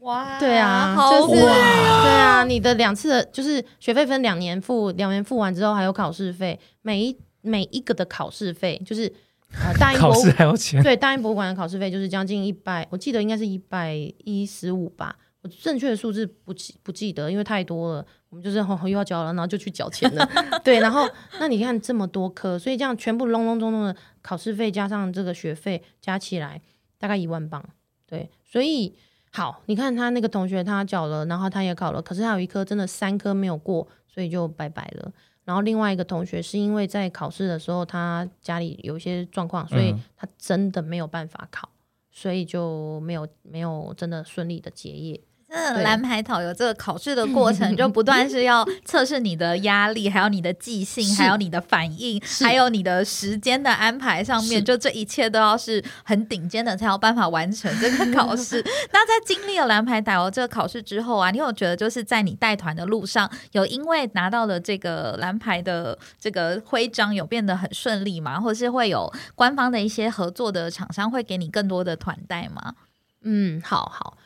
哇
对啊，
好
就是
贵
对啊，你的两次的，就是学费分两年付，两年付完之后还有考试费，每一每一个的考试费就是呃大英
考
博物
试还要钱。
对大英博物馆的考试费就是将近一百，我记得应该是一百一十五吧，我正确的数字不记不记得，因为太多了，我们就是哦又要交了，然后就去缴钱了。对，然后那你看这么多科，所以这样全部隆隆咚咚的考试费加上这个学费加起来大概一万镑。对，所以好，你看他那个同学他缴了，然后他也考了，可是他有一科真的三科没有过，所以就拜拜了。然后另外一个同学是因为在考试的时候他家里有一些状况，所以
嗯
他真的没有办法考，所以就没有没有真的顺利的结业。对
这蓝牌导游这个考试的过程，就不断是要 测试你的压力，还有你的记性，还有你的反应，还有你的时间的安排上面，就这一切都要是很顶尖的，才有办法完成这个考试。那在经历了蓝牌导游这个考试之后啊，你有觉得就是在你带团的路上，有因为拿到了这个蓝牌的这个徽章，有变得很顺利吗？或者是会有官方的一些合作的厂商会给你更多的团带吗？
嗯，好好，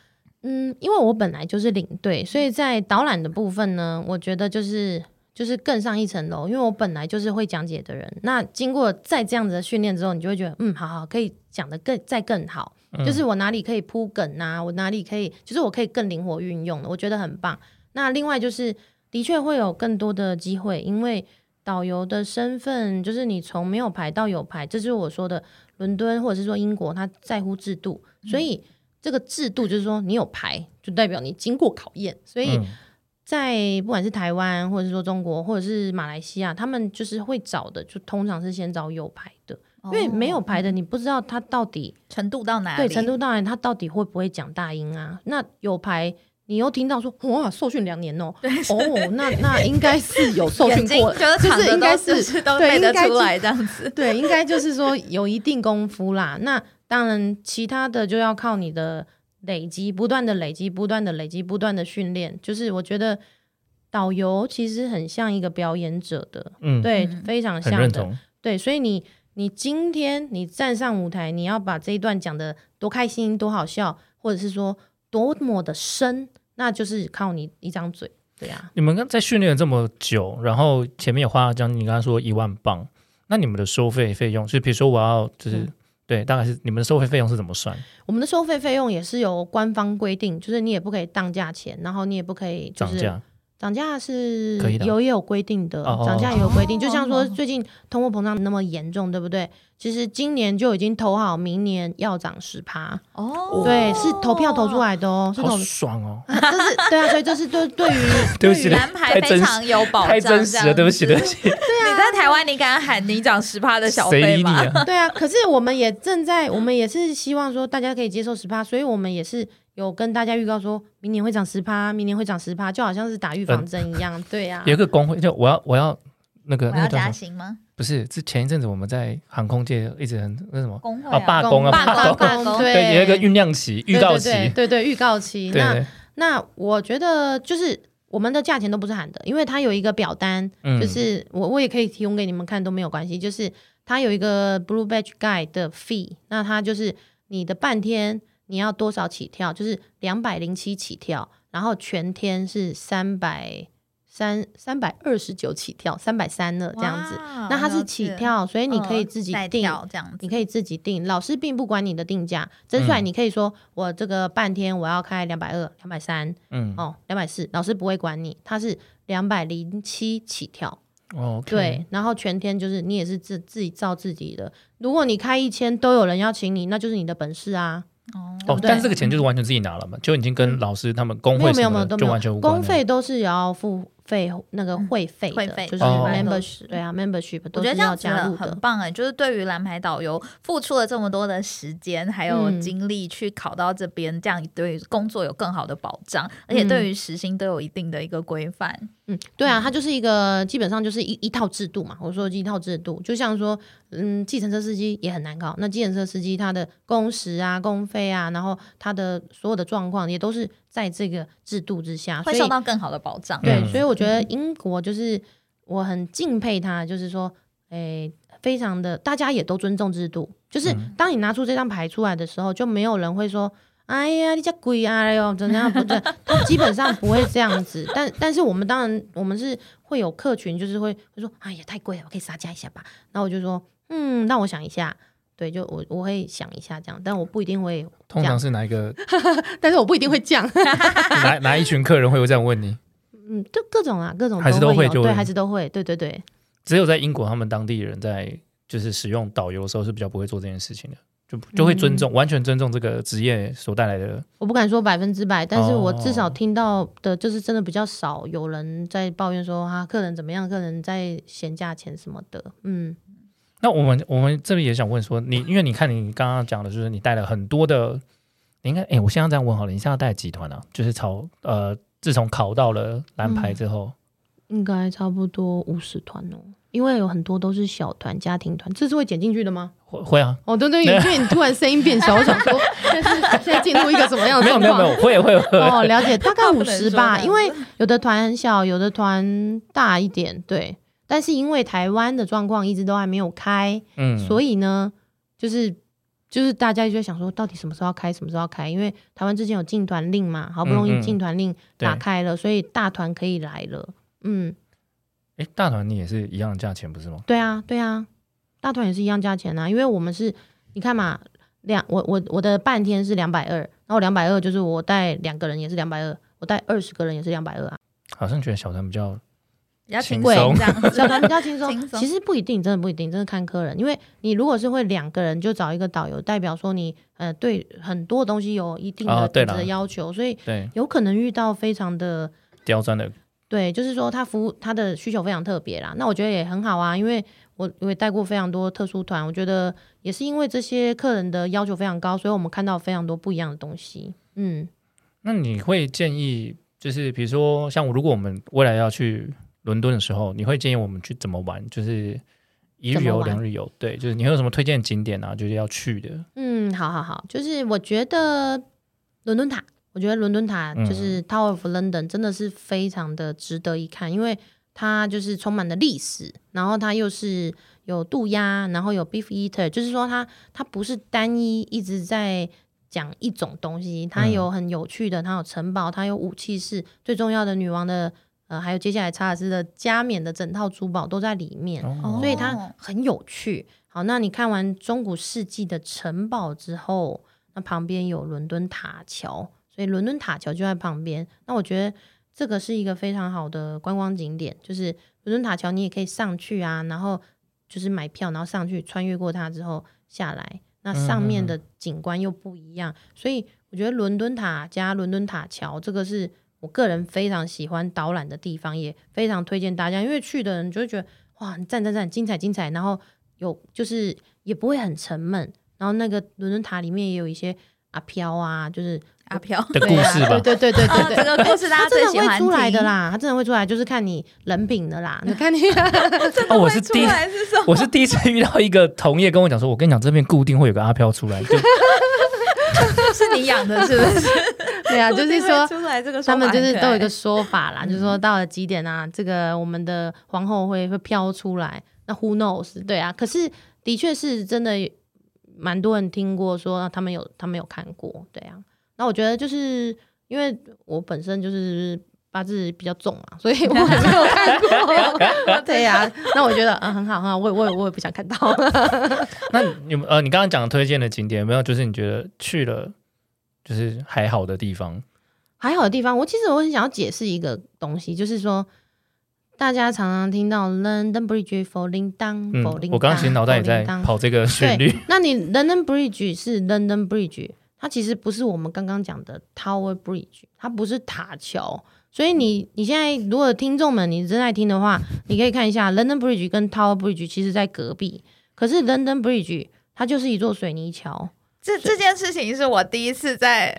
嗯，因为我本来就是领队，所以在导览的部分呢，我觉得就是就是更上一层楼，因为我本来就是会讲解的人。那经过再这样子的训练之后，你就会觉得，嗯，好好，可以讲的更再更好，
嗯
就是我哪里可以铺梗啊，我哪里可以，就是我可以更灵活运用的，我觉得很棒。那另外就是，的确会有更多的机会，因为导游的身份就是你从没有牌到有牌，这就是我说的伦敦或者是说英国，他在乎制度，所以这个制度就是说你有牌，就代表你经过考验，所以。
嗯
在不管是台湾，或者是说中国，或者是马来西亚，他们就是会找的，就通常是先找有牌的，因为没有牌的，你不知道他到底
程度到哪里？
对程度到哪里，他到底会不会讲大音啊？那有牌，你又听到说哇，受训两年哦，哦，那那应该是有受训过，
睛就是
应该是
是都
对
背得
应该
出来这样子。
对，应该就是说有一定功夫啦。那当然，其他的就要靠你的累积，不断的累积，不断的累积，不断的训练。就是我觉得导游其实很像一个表演者的，
嗯，
对，
嗯
非常像的。对，所以你你今天你站上舞台，你要把这一段讲的多开心、多好笑，或者是说多么的深，那就是靠你一张嘴。对啊，
你们刚在训练了这么久，然后前面也花了将近你刚刚说一万镑，那你们的收费费用，就比如说我要就是、
嗯
对，大概是你们的收费费用是怎么算？
我们的收费费用也是由官方规定，就是你也不可以当价钱，然后你也不可以就是？
涨价
是有也有规定的，
哦
涨价也有规定。
哦
就像说最近通货膨胀那么严重，对不对？其实今年就已经投好，明年要涨十趴，
哦
对，是投票投出来的哦，是投
好，爽哦！
这是对啊，所以这是对对于
对不起
于蓝牌非常有保障，
太真实了，对不起，对不起，对啊
你在台湾，你敢喊你涨十趴的小费吗？
啊？
对啊，可是我们也正在，我们也是希望说大家可以接受十趴，所以我们也是有跟大家预告说，明年会涨十趴，明年会涨十趴，就好像是打预防针一样。对啊，
有一个工会，就我要我要那个
我要加？薪吗？
不是，之前一阵子我们在航空界一直很那什么啊
工会啊
罢工啊
罢
罢
工罢工，
对，有一个酝酿期、预告期，
对对对，预告期。那那我觉得就是我们的价钱都不是喊的，因为它有一个表单，
嗯
就是我我也可以提供给你们看都没有关系，就是它有一个 Blue Badge Guide 的 fee，那它就是你的半天你要多少起跳，就是两百零七起跳，然后全天是三百三三百二十九起跳，三百三了这样子。那它是起跳，所以你可以自己定。
跳这样子
你。可以自己定，老师并不管你的定价。真出
来
你可以说我这个半天我要开两百二、两百三，
嗯，
哦，两百四，老师不会管你，他是两百零七起跳，
哦，
对，然后全天就是你也是自自己造自己的。如果你开一千都有人要请你，那就是你的本事啊。
哦
但是这个钱就是完全自己拿了嘛，就已经跟老师他们工
没有没有
会什么的就
没有都没有，
完全无关
工费都是要付费那个会费的，
会费
就是
哦。
membership，对啊，membership
我觉得这样子很
加入的。
很棒哎，就是对于蓝牌导游付出了这么多的时间还有
嗯
精力去考到这边，这样对于工作有更好的保障，而且对于时薪都有一定的一个规范。
嗯，对啊，它就是一个基本上就是一一套制度嘛。我说一套制度，就像说，嗯，计程车司机也很难搞。那计程车司机他的工时啊、工费啊，然后他的所有的状况也都是在这个制度之下，
会受到更好的保障。
对，
嗯
所以我觉得英国就是我很敬佩他，就是说，诶、非常的大家也都尊重制度。就是
嗯
当你拿出这张牌出来的时候，就没有人会说。哎呀，你家鬼啊哟，怎样不对？他基本上不会这样子，但但是我们当然我们是会有客群，就是会会说，哎呀太贵了，我可以杀价一下吧。然后我就说，嗯，让我想一下，对，就我我会想一下这样，但我不一定会，
通常是哪一个
但是我不一定会降，
哪哪一群客人会有这样问你？
嗯，就各种啊，各种
还是
都
会对，
还是都会，对对对，
只有在英国，他们当地人在就是使用导游的时候是比较不会做这件事情的，就就会尊重，完全尊重这个职业所带来的。
我不敢说百分之百，但是我
哦
至少听到的就是真的比较少有人在抱怨说啊，客人怎么样，客人在嫌价钱什么的。嗯，
那我们我们这里也想问说，你因为你看你刚刚讲的就是你带了很多的，你应该哎，我现在这样问好了，你现在带几团啊？就是朝呃，自从考到了蓝牌之后，
应该差不多五十团哦，因为有很多都是小团、家庭团，这是会减进去的吗？
会会啊？
哦，对对，因 为你突然声音变小，我想说现在是现在进入一个什么样的
没有
状况？
没有没有，会会会。
哦，了解，大概五十吧，因为有的团很小，有的团大一点，对。但是因为台湾的状况一直都还没有开，
嗯，
所以呢，就是就是大家就在想说，到底什么时候要开，什么时候要开？因为台湾之前有进团令嘛，好不容易进团令
对
打开了，所以大团可以来了。嗯，
哎，大团你也是一样的价钱不是吗？
对啊，对啊，大团也是一样价钱啊，因为我们是，你看嘛，两我我我的半天是两百二，然后两百二就是我带两个人也是两百二，我带二十个人也是两百二啊。
好像觉得小团比较
比较轻
轻松
松这样 子。
小团比较轻松其实不一定，真的不一定，真的看客人。因为你如果是会两个人就找一个导游，代表说你呃对很多东西有一定的品质的要求，所以
对
有可能遇到非常的
刁钻的，
对，就是说他服务他的需求非常特别啦。那我觉得也很好啊，因为我我也带过非常多特殊团，我觉得也是因为这些客人的要求非常高，所以我们看到非常多不一样的东西。嗯，
那你会建议，就是比如说像如果我们未来要去伦敦的时候，你会建议我们去怎么玩？就是一日游、两日游，对，就是你会有什么推荐景点啊？就是要去的，
嗯，好好好，就是我觉得伦敦塔，我觉得伦敦塔
嗯
就是 Tower of London 真的是非常的值得一看，因为它就是充满了历史，然后它又是有渡鸦，然后有 beef eater，就是说它它不是单一一直在讲一种东西，它
嗯
有很有趣的，它有城堡，它有武器室，最重要的女王的呃，还有接下来查尔斯的加冕的整套珠宝都在里面。
哦
所以它很有趣。好，那你看完中古世纪的城堡之后，那旁边有伦敦塔桥，所以伦敦塔桥就在旁边。那我觉得这个是一个非常好的观光景点，就是伦敦塔桥，你也可以上去啊，然后就是买票，然后上去穿越过它之后下来，那上面的景观又不一样，所以我觉得伦敦塔加伦敦塔桥这个是我个人非常喜欢导览的地方，也非常推荐大家，因为去的人就会觉得哇，很赞赞赞，精彩精彩，然后有就是也不会很沉闷，然后那个伦敦塔里面也有一些阿飘啊，就是
阿飘
的故事吧。
对对对对对对，
这个故事大家
他真的
最喜欢
会出来的。啦，他真的会出来，就是看你人品的啦。你看你，
哦，我是第一
出来是什么？
我是第一次遇到一个同业跟我讲说，我跟你讲这边固定会有个阿飘出来，就
是你养的，是不是？
对啊，就是说
出来这个说
他们就是都有一个说法啦，就是说到了几点啊，这个我们的皇后会会飘出来。那 who knows？对啊，可是的确是真的，蛮多人听过说啊他们有他们有看过，对啊。那我觉得就是因为我本身就是八字比较重嘛，所以 我还没有看过。对呀、那我觉得嗯很好很好，我我也我也不想看到。
那你有呃，你刚刚讲推荐的景点有没有？就是你觉得去了就是还好的地方？
还好的地方，我其实我很想要解释一个东西，就是说，大家常常听到 London Bridge falling down，
嗯
falling，
我刚刚其实脑袋也在跑这个旋律。，
那你 London Bridge 是 London Bridge，它其实不是我们刚刚讲的 Tower Bridge，它不是塔桥。所以你你现在如果听众们你正在听的话，你可以看一下 London Bridge 跟 Tower Bridge 其实在隔壁，可是 London Bridge 它就是一座水泥桥。
这这件事情是我第一次在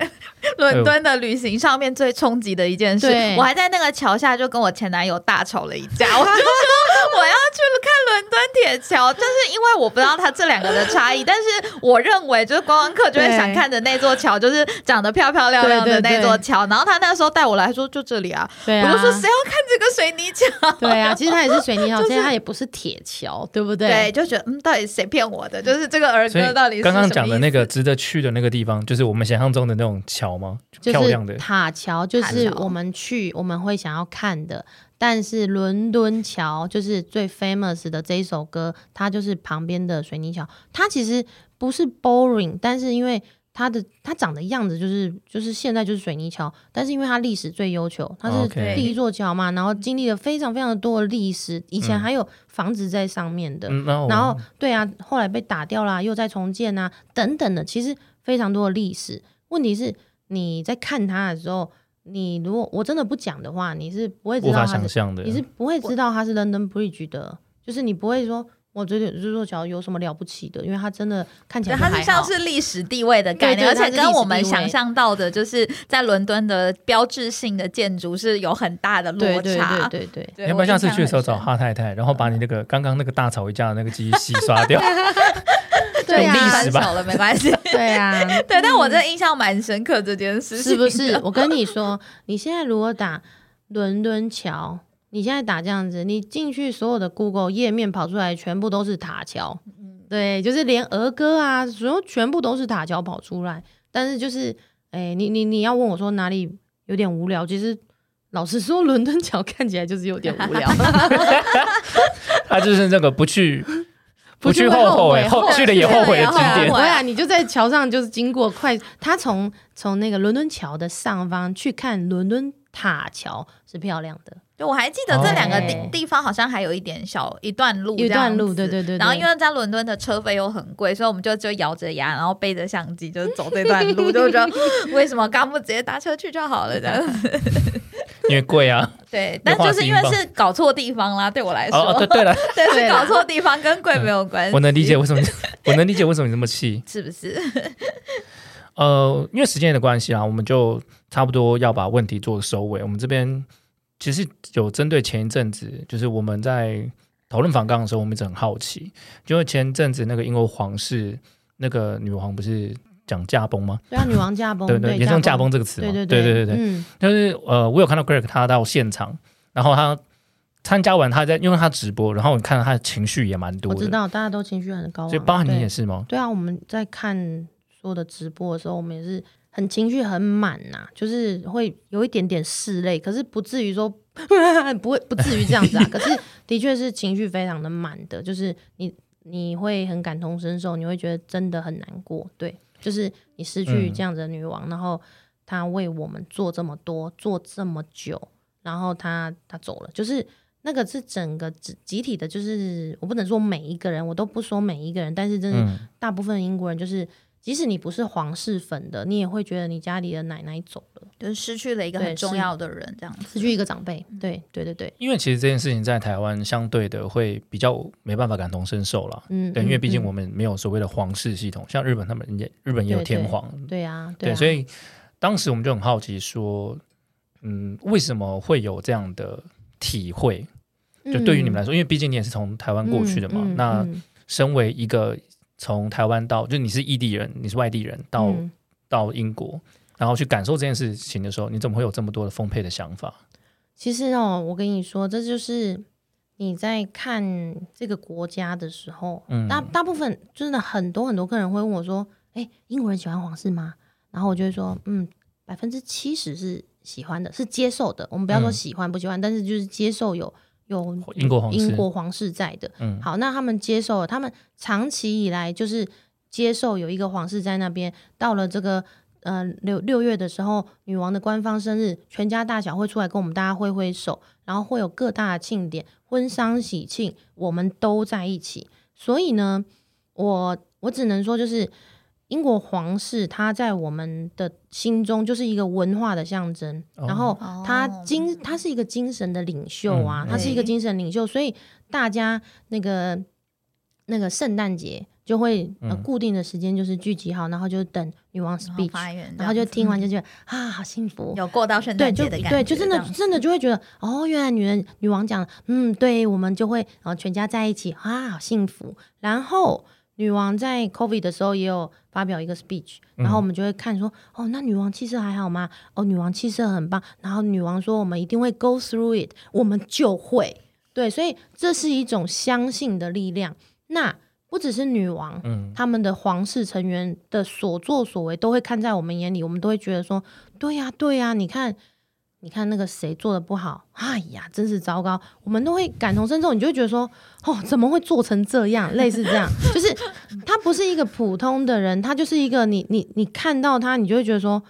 伦敦的旅行上面最冲击的一件事。
对
我还在那个桥下就跟我前男友大吵了一架，我就说 我要去看伦敦铁桥，但是因为我不知道它这两个的差异，但是我认为就是观光客就会想看的那座桥，就是长得漂漂亮亮的那座桥。然后他那时候带我来说就这里啊，
对啊，
我就说谁要看这个水泥桥？
对啊，其实它也是水泥桥，
就是
其实它也不是铁桥，对不对？
对，就觉得嗯，到底谁骗我的？就是这个儿歌到底是
刚刚
什么意思
讲的那个值得去的那个地方，就是我们想象中的那种桥吗？
就是
漂亮的。
塔桥，就是我们去我们会想要看的。但是伦敦桥就是最 famous 的这一首歌，它就是旁边的水泥桥。它其实不是 boring，但是因为它的它长的样子就是就是现在就是水泥桥，但是因为它历史最悠久，它是
OK
第一座桥嘛，然后经历了非常非常多的历史，以前
嗯
还有房子在上面的。
嗯，然后
然后对啊，后来被打掉啦，又在重建啊，等等的，其实非常多的历史。问题是你在看它的时候，你如果我真的不讲的话，你是不会知
无法
道它是，
想象的。
你是不会知道它是 London Bridge 的，就是你不会说我这这座桥有什么了不起的，因为它真的看起
对，
来
它是像是历史地位的概念，而且跟我们想象到的，就是在伦敦的标志性的建筑是有很大的落
对对
差。
对对对。
对
你要不要下次去的时候找？哈太太，然后把你那个刚刚那个大吵一架的那个记忆洗刷 掉？
对啊
史吧
很深分手了没关系。
对啊，
对，但我真的印象蛮深刻这件事情，
是不是？？我跟你说，你现在如果打伦敦桥，你现在打这样子，你进去所有的 Google 页面跑出来，全部都是塔桥。对，就是连儿歌啊，所有全部都是塔桥跑出来。但是就是，哎、你你你要问我说哪里有点无聊，其实老实说，伦敦桥看起来就是有点无聊。
他就是那个不去
不去后悔
后去了也后悔的景点
对。啊，你就在桥上，就是经过快，他从从那个伦敦桥的上方去看伦敦塔桥是漂亮的。
对，我还记得这两个地
哦
地方好像还有一点小一段路，
一段路，对。对对对。
然后因为在伦敦的车费又很贵，所以我们就就咬着牙，然后背着相机，就是走这段路，就觉得 为什么刚不直接搭车去就好了这样子。
因为贵啊。
对，但就是因为是搞错地方啦，对我来说，
哦，对对了，
对，是搞错地方，跟贵没有关系。
我能理解为什么，我能理解为什么你这么气。
是不是？
呃，因为时间的关系啊，我们就差不多要把问题做收尾。我们这边其实有针对前一阵子，就是我们在讨论反纲的时候，我们一直很好奇，就是前一阵子那个英国皇室那个女王不是讲驾崩吗？
对啊，女王驾崩，
对对，也是用驾崩
崩，
这个词嘛。
对
对对对，
嗯，
就是呃，我有看到 Greg 他到现场，然后他参加完，他在因为他直播，然后你看到他的情绪也蛮多的，
我知道大家都情绪很高昂，
所以包含你也是吗？
对啊，我们在看所有的直播的时候，我们也是很情绪很满呐、就是会有一点点拭泪，可是不至于说 不会不至于这样子啊。可是的确是情绪非常的满的，就是你你会很感同身受，你会觉得真的很难过。对，就是你失去
嗯
这样子的女王，然后她为我们做这么多，做这么久，然后她她走了，就是。那个是整个集集体的，就是我不能说每一个人，我都不说每一个人，但是真的
嗯，
大部分英国人就是，即使你不是皇室粉的，你也会觉得你家里的奶奶走了，
就是失去了一个很重要的人，这样子。
失去一个长辈。对对对对，
因为其实这件事情在台湾相对的会比较没办法感同身受了。
嗯，
对，因为毕竟
嗯
我们没有所谓的皇室系统，像日本他们也日本也有
对对
天皇，
对啊，
对，
啊，
所以当时我们就很好奇说，嗯，为什么会有这样的体会？就对于你们来说，因为毕竟你也是从台湾过去的嘛，
嗯嗯
那
嗯
身为一个从台湾到，就你是异地人，你是外地人，到、
嗯
到英国，然后去感受这件事情的时候，你怎么会有这么多的丰沛的想法？
其实哦，我跟你说，这就是你在看这个国家的时候，
嗯
大大部分真的很多很多客人会问我说：“哎，英国人喜欢皇室吗？”然后我就会说：“嗯，百分之七十是喜欢的，是接受的。我们不要说
嗯
喜欢不喜欢，但是就是接受有有
英国皇室
英国皇室在的。
嗯，
好，那他们接受了，他们长期以来就是接受有一个皇室在那边。到了这个呃六六月的时候，女王的官方生日，全家大小会出来跟我们大家挥挥手，然后会有各大的庆典、婚丧喜庆，我们都在一起。所以呢，我我只能说，就是英国皇室，它在我们的心中就是一个文化的象征。
哦。
然后他
哦。
精，他是一个精神的领袖啊，
嗯。
他是一个精神领袖，所以大家那个那个圣诞节就会、呃
嗯。
固定的时间就是聚集好，然后就等女王
然后
speech，然后就听完就
嗯
觉得、啊，好幸福。
有过到圣
对，就
诞节的感觉，
对，就真的真的就会觉得哦，原来女人女王讲，嗯，对，我们就会然后全家在一起啊，好幸福。然后女王在 COVID 的时候也有发表一个 speech，然后我们就会看说，哦，那女王气色还好吗？哦，女王气色很棒。然后女王说，我们一定会 go through it，我们就会。对，所以这是一种相信的力量。那不只是女王，
嗯，
他们的皇室成员的所作所为都会看在我们眼里，我们都会觉得说，对呀、对呀、你看，你看那个谁做的不好，哎呀，真是糟糕，我们都会感同身受，你就会觉得说，哦，怎么会做成这样？类似这样，就是他不是一个普通的人，他就是一个你你你看到他，你就会觉得说，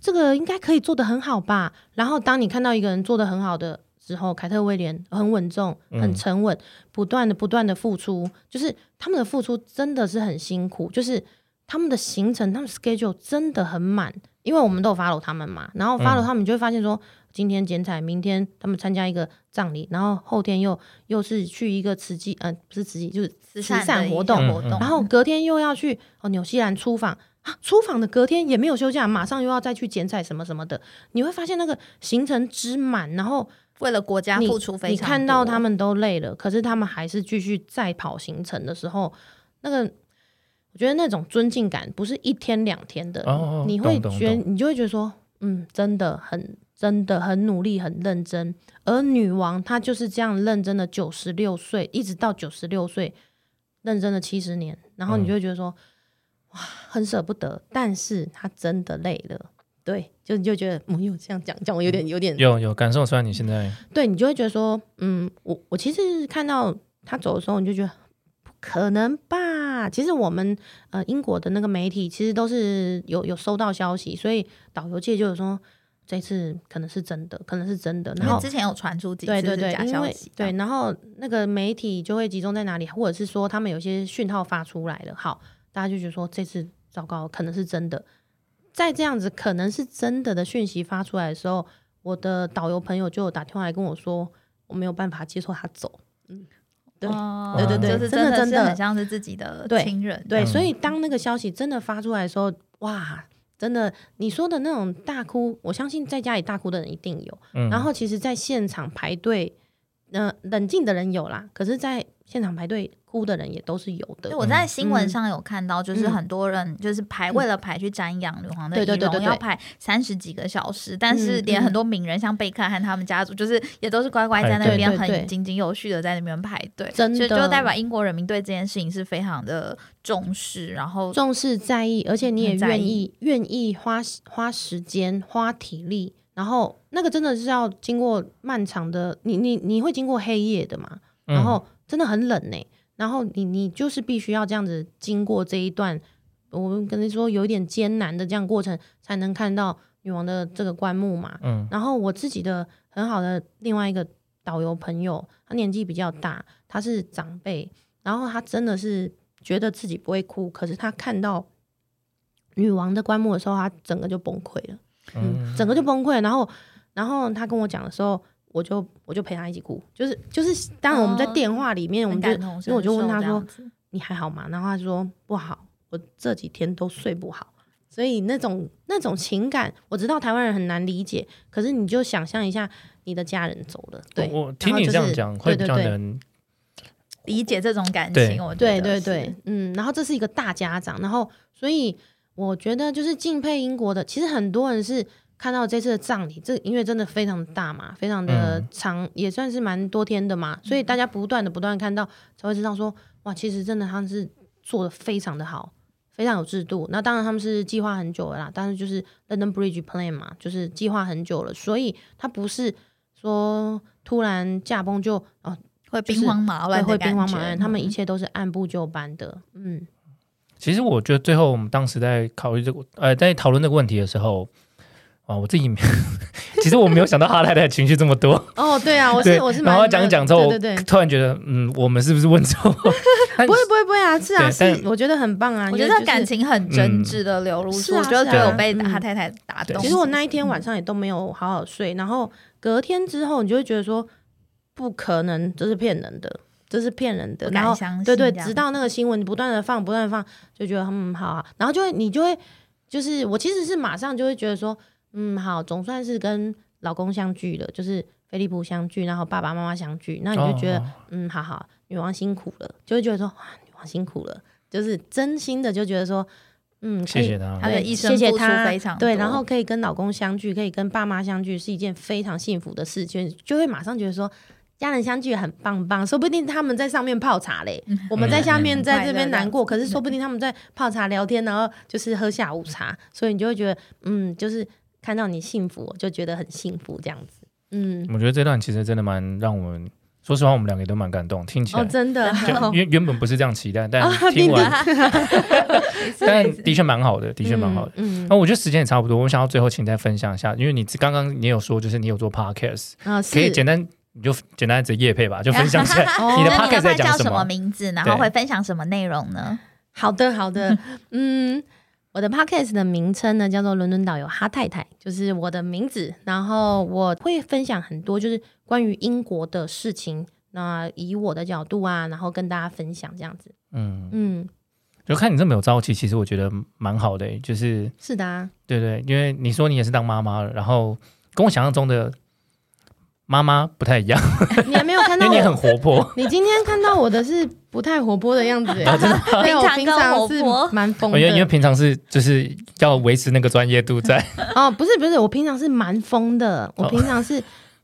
这个应该可以做得很好吧。然后当你看到一个人做得很好的时候，凯特威廉很稳重、很
嗯
沉稳，不断的不断的付出，就是他们的付出真的是很辛苦，就是他们的行程、他们 schedule 真的很满，因为我们都有 follow 他们嘛，然后 follow
嗯。
他们，你就会发现说，今天剪彩，明天他们参加一个葬礼，然后后天又又是去一个慈济，呃，不是慈济，就是慈
善
活动，
活动，
然后隔天又要去哦纽西兰出访。啊，出访的隔天也没有休假，马上又要再去剪彩什么什么的，你会发现那个行程之满，然后
为了国家付出非常
你
常
看到他们都累了，可是他们还是继续再跑行程的时候，那个我觉得那种尊敬感不是一天两天的，
哦
你会觉得你就会觉得说，嗯，真的很真的很努力很认真，而女王她就是这样认真的九十六岁，一直到九十六岁，认真的七十年，然后你
嗯
就会觉得说，哇，很舍不得，但是她真的累了。对，就你就觉得，嗯，有这样讲，讲我有点有点
有有感受出来你现在
对你就会觉得说，嗯，我我其实看到他走的时候，你就觉得不可能吧？其实我们呃英国的那个媒体其实都是有有收到消息，所以导游界就有说这次可能是真的，可能是真的。然后
之前有传出几次假消息，
对，然后那个媒体就会集中在哪里，或者是说他们有些讯号发出来了，好，大家就觉得说这次糟糕，可能是真的。在这样子可能是真的的讯息发出来的时候，我的导游朋友就有打电话来跟我说，我没有办法接受他走。嗯，对、
哦
对对对
就是
真的真的
很像是自己的
对
亲人，
对，
嗯
所以当那个消息真的发出来的时候，哇，真的你说的那种大哭，我相信在家里大哭的人一定有。
嗯，
然后其实，在现场排队，呃，冷静的人有啦，可是，在现场排队哭的人也都是有的
对，。我在新闻上有看到，就是
嗯
很多人就是排为了排去瞻仰女皇的仪容，
对对对对对
要排三十几个小时，但是
嗯
连
嗯
很多名人，像贝克汉他们家族，就是也都是乖乖在那边
对对
很井井有序的在那边排队，
真的
就代表英国人民对这件事情是非常的重视，然后
重视在意，而且你也
在
愿意愿意花花时间花体力，然后那个真的是要经过漫长的，你你你会经过黑夜的嘛？
嗯
然后真的很冷呢、然后你你就是必须要这样子经过这一段，我们跟你说有一点艰难的这样过程，才能看到女王的这个棺木嘛。
嗯
然后我自己的很好的另外一个导游朋友，他年纪比较大，他是长辈，然后他真的是觉得自己不会哭，可是他看到女王的棺木的时候，他整个就崩溃了，
嗯
整个就崩溃。然后，然后他跟我讲的时候，我就我就陪他一起哭，就是就是，当然我们在
哦
电话里面，我们就因为我就问他说你还好吗？然后他说不好，我这几天都睡不好。所以那种那种情感，我知道台湾人很难理解，可是你就想象一下，你的家人走了，对，
我我听你这样讲，会比较能
理解这种感情。我觉
对对对，嗯，然后这是一个大家长，然后所以我觉得就是敬佩英国的，其实很多人是看到这次的葬礼，这因为真的非常大嘛，非常的
嗯
长，也算是蛮多天的嘛，所以大家不断的不断看到，才会知道说，哇，其实真的他们是做的非常的好。非常有制度，那当然他们是计划很久了啦，但是就是 London Bridge Plan 嘛，就是计划很久了，所以他不是说突然驾崩就哦
会兵荒马乱
会，兵荒马乱，他们一
嗯
切都是按部就班的。嗯，
其实我觉得最后我们当时在考虑这个呃，在讨论这个问题的时候，啊，我自己没 其实我没有想到哈太太情绪这么多。
哦，对啊，我是我是
然后
蛮
讲一讲之后，
对对对，
突然觉得，嗯，我们是不是问错？但
不会不会不会啊，是啊，是我觉得很棒啊，
我觉得感。情很真挚的流露出，
是啊
我觉得
是啊
有被
嗯
哈太太打
对
动。
其实我那一天晚上也都没有好好睡，然后隔天之后，你就会觉得说，不可能，这是骗人的，这是骗人的。然后对对，直到那个新闻不断的放，不断的放，就觉得嗯好啊，然后就会你就会就是我其实是马上就会觉得说，嗯好，总算是跟老公相聚了，就是菲利普相聚，然后爸爸妈妈相聚，那你就觉得、
哦
嗯好好，女王辛苦了，就会觉得说哇女王辛苦了，就是真心的就觉得说嗯可以
谢谢他
她。的
对
一生付出
谢谢他
非常
对，然后可以跟老公相聚，可以跟爸妈相聚，是一件非常幸福的事情，就会马上觉得说。家人相聚很棒棒，说不定他们在上面泡茶嘞，我们在下面
嗯
在这边难过，可是说不定他们在泡茶聊天，然后就是喝下午茶，所以你就会觉得，嗯，就是看到你幸福，我就觉得很幸福这样子，嗯，
我觉得这段其实真的蛮让我们，说实话，我们两个也都蛮感动，听起来。
哦，真的，
原原本不是这样期待，但
啊
听完，但的确蛮好的，的确蛮好的。
嗯，
那我觉得时间也差不多，我想要最后请再分享一下，因为你刚刚你有说，就是你有做 podcast，
啊，
可以
是
简单你就简单直接夜配吧，就 分享一下
哦
你的 podcast 在讲
叫什么。名字？然后
对
会分享什么内容呢？
好的，好的，嗯，我的 podcast 的名称呢叫做“伦敦导游哈太太”，就是我的名字。然后我会分享很多就是关于英国的事情，那以我的角度啊，然后跟大家分享这样子。
嗯，
嗯，
就看你这么有朝气，其实我觉得蛮好的、就是
是的啊，
对对，因为你说你也是当妈妈了，然后跟我想象中的妈妈不太一样，
你还没有看
因为你很，活泼。
你今天看到我的是不太活泼的样子平
平常
是
活泼
蛮疯
的因为因为。平常是就是要维持那个专业度在，
哦，不是不是，我平常是蛮疯的，我
哦
平常是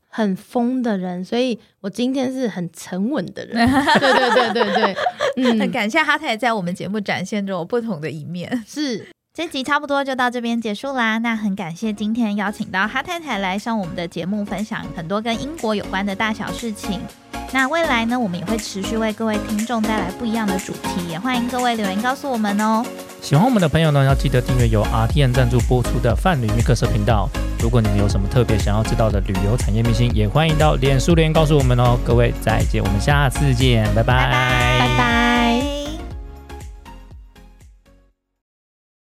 很疯的人，所以我今天是很沉稳的人。对对对对对，嗯
很
嗯，
感谢哈太在我们节目展现着我不同的一面。
是
这集差不多就到这边结束啦。那很感谢今天邀请到哈太太来上我们的节目，分享很多跟英国有关的大小事情。那未来呢，我们也会持续为各位听众带来不一样的主题，也欢迎各位留言告诉我们哦。
喜欢我们的朋友呢，要记得订阅由 RTN 赞助播出的泛旅密克社频道。如果你们有什么特别想要知道的旅游产业明星，也欢迎到脸书留言告诉我们哦。各位再见，我们下次见，拜
拜拜。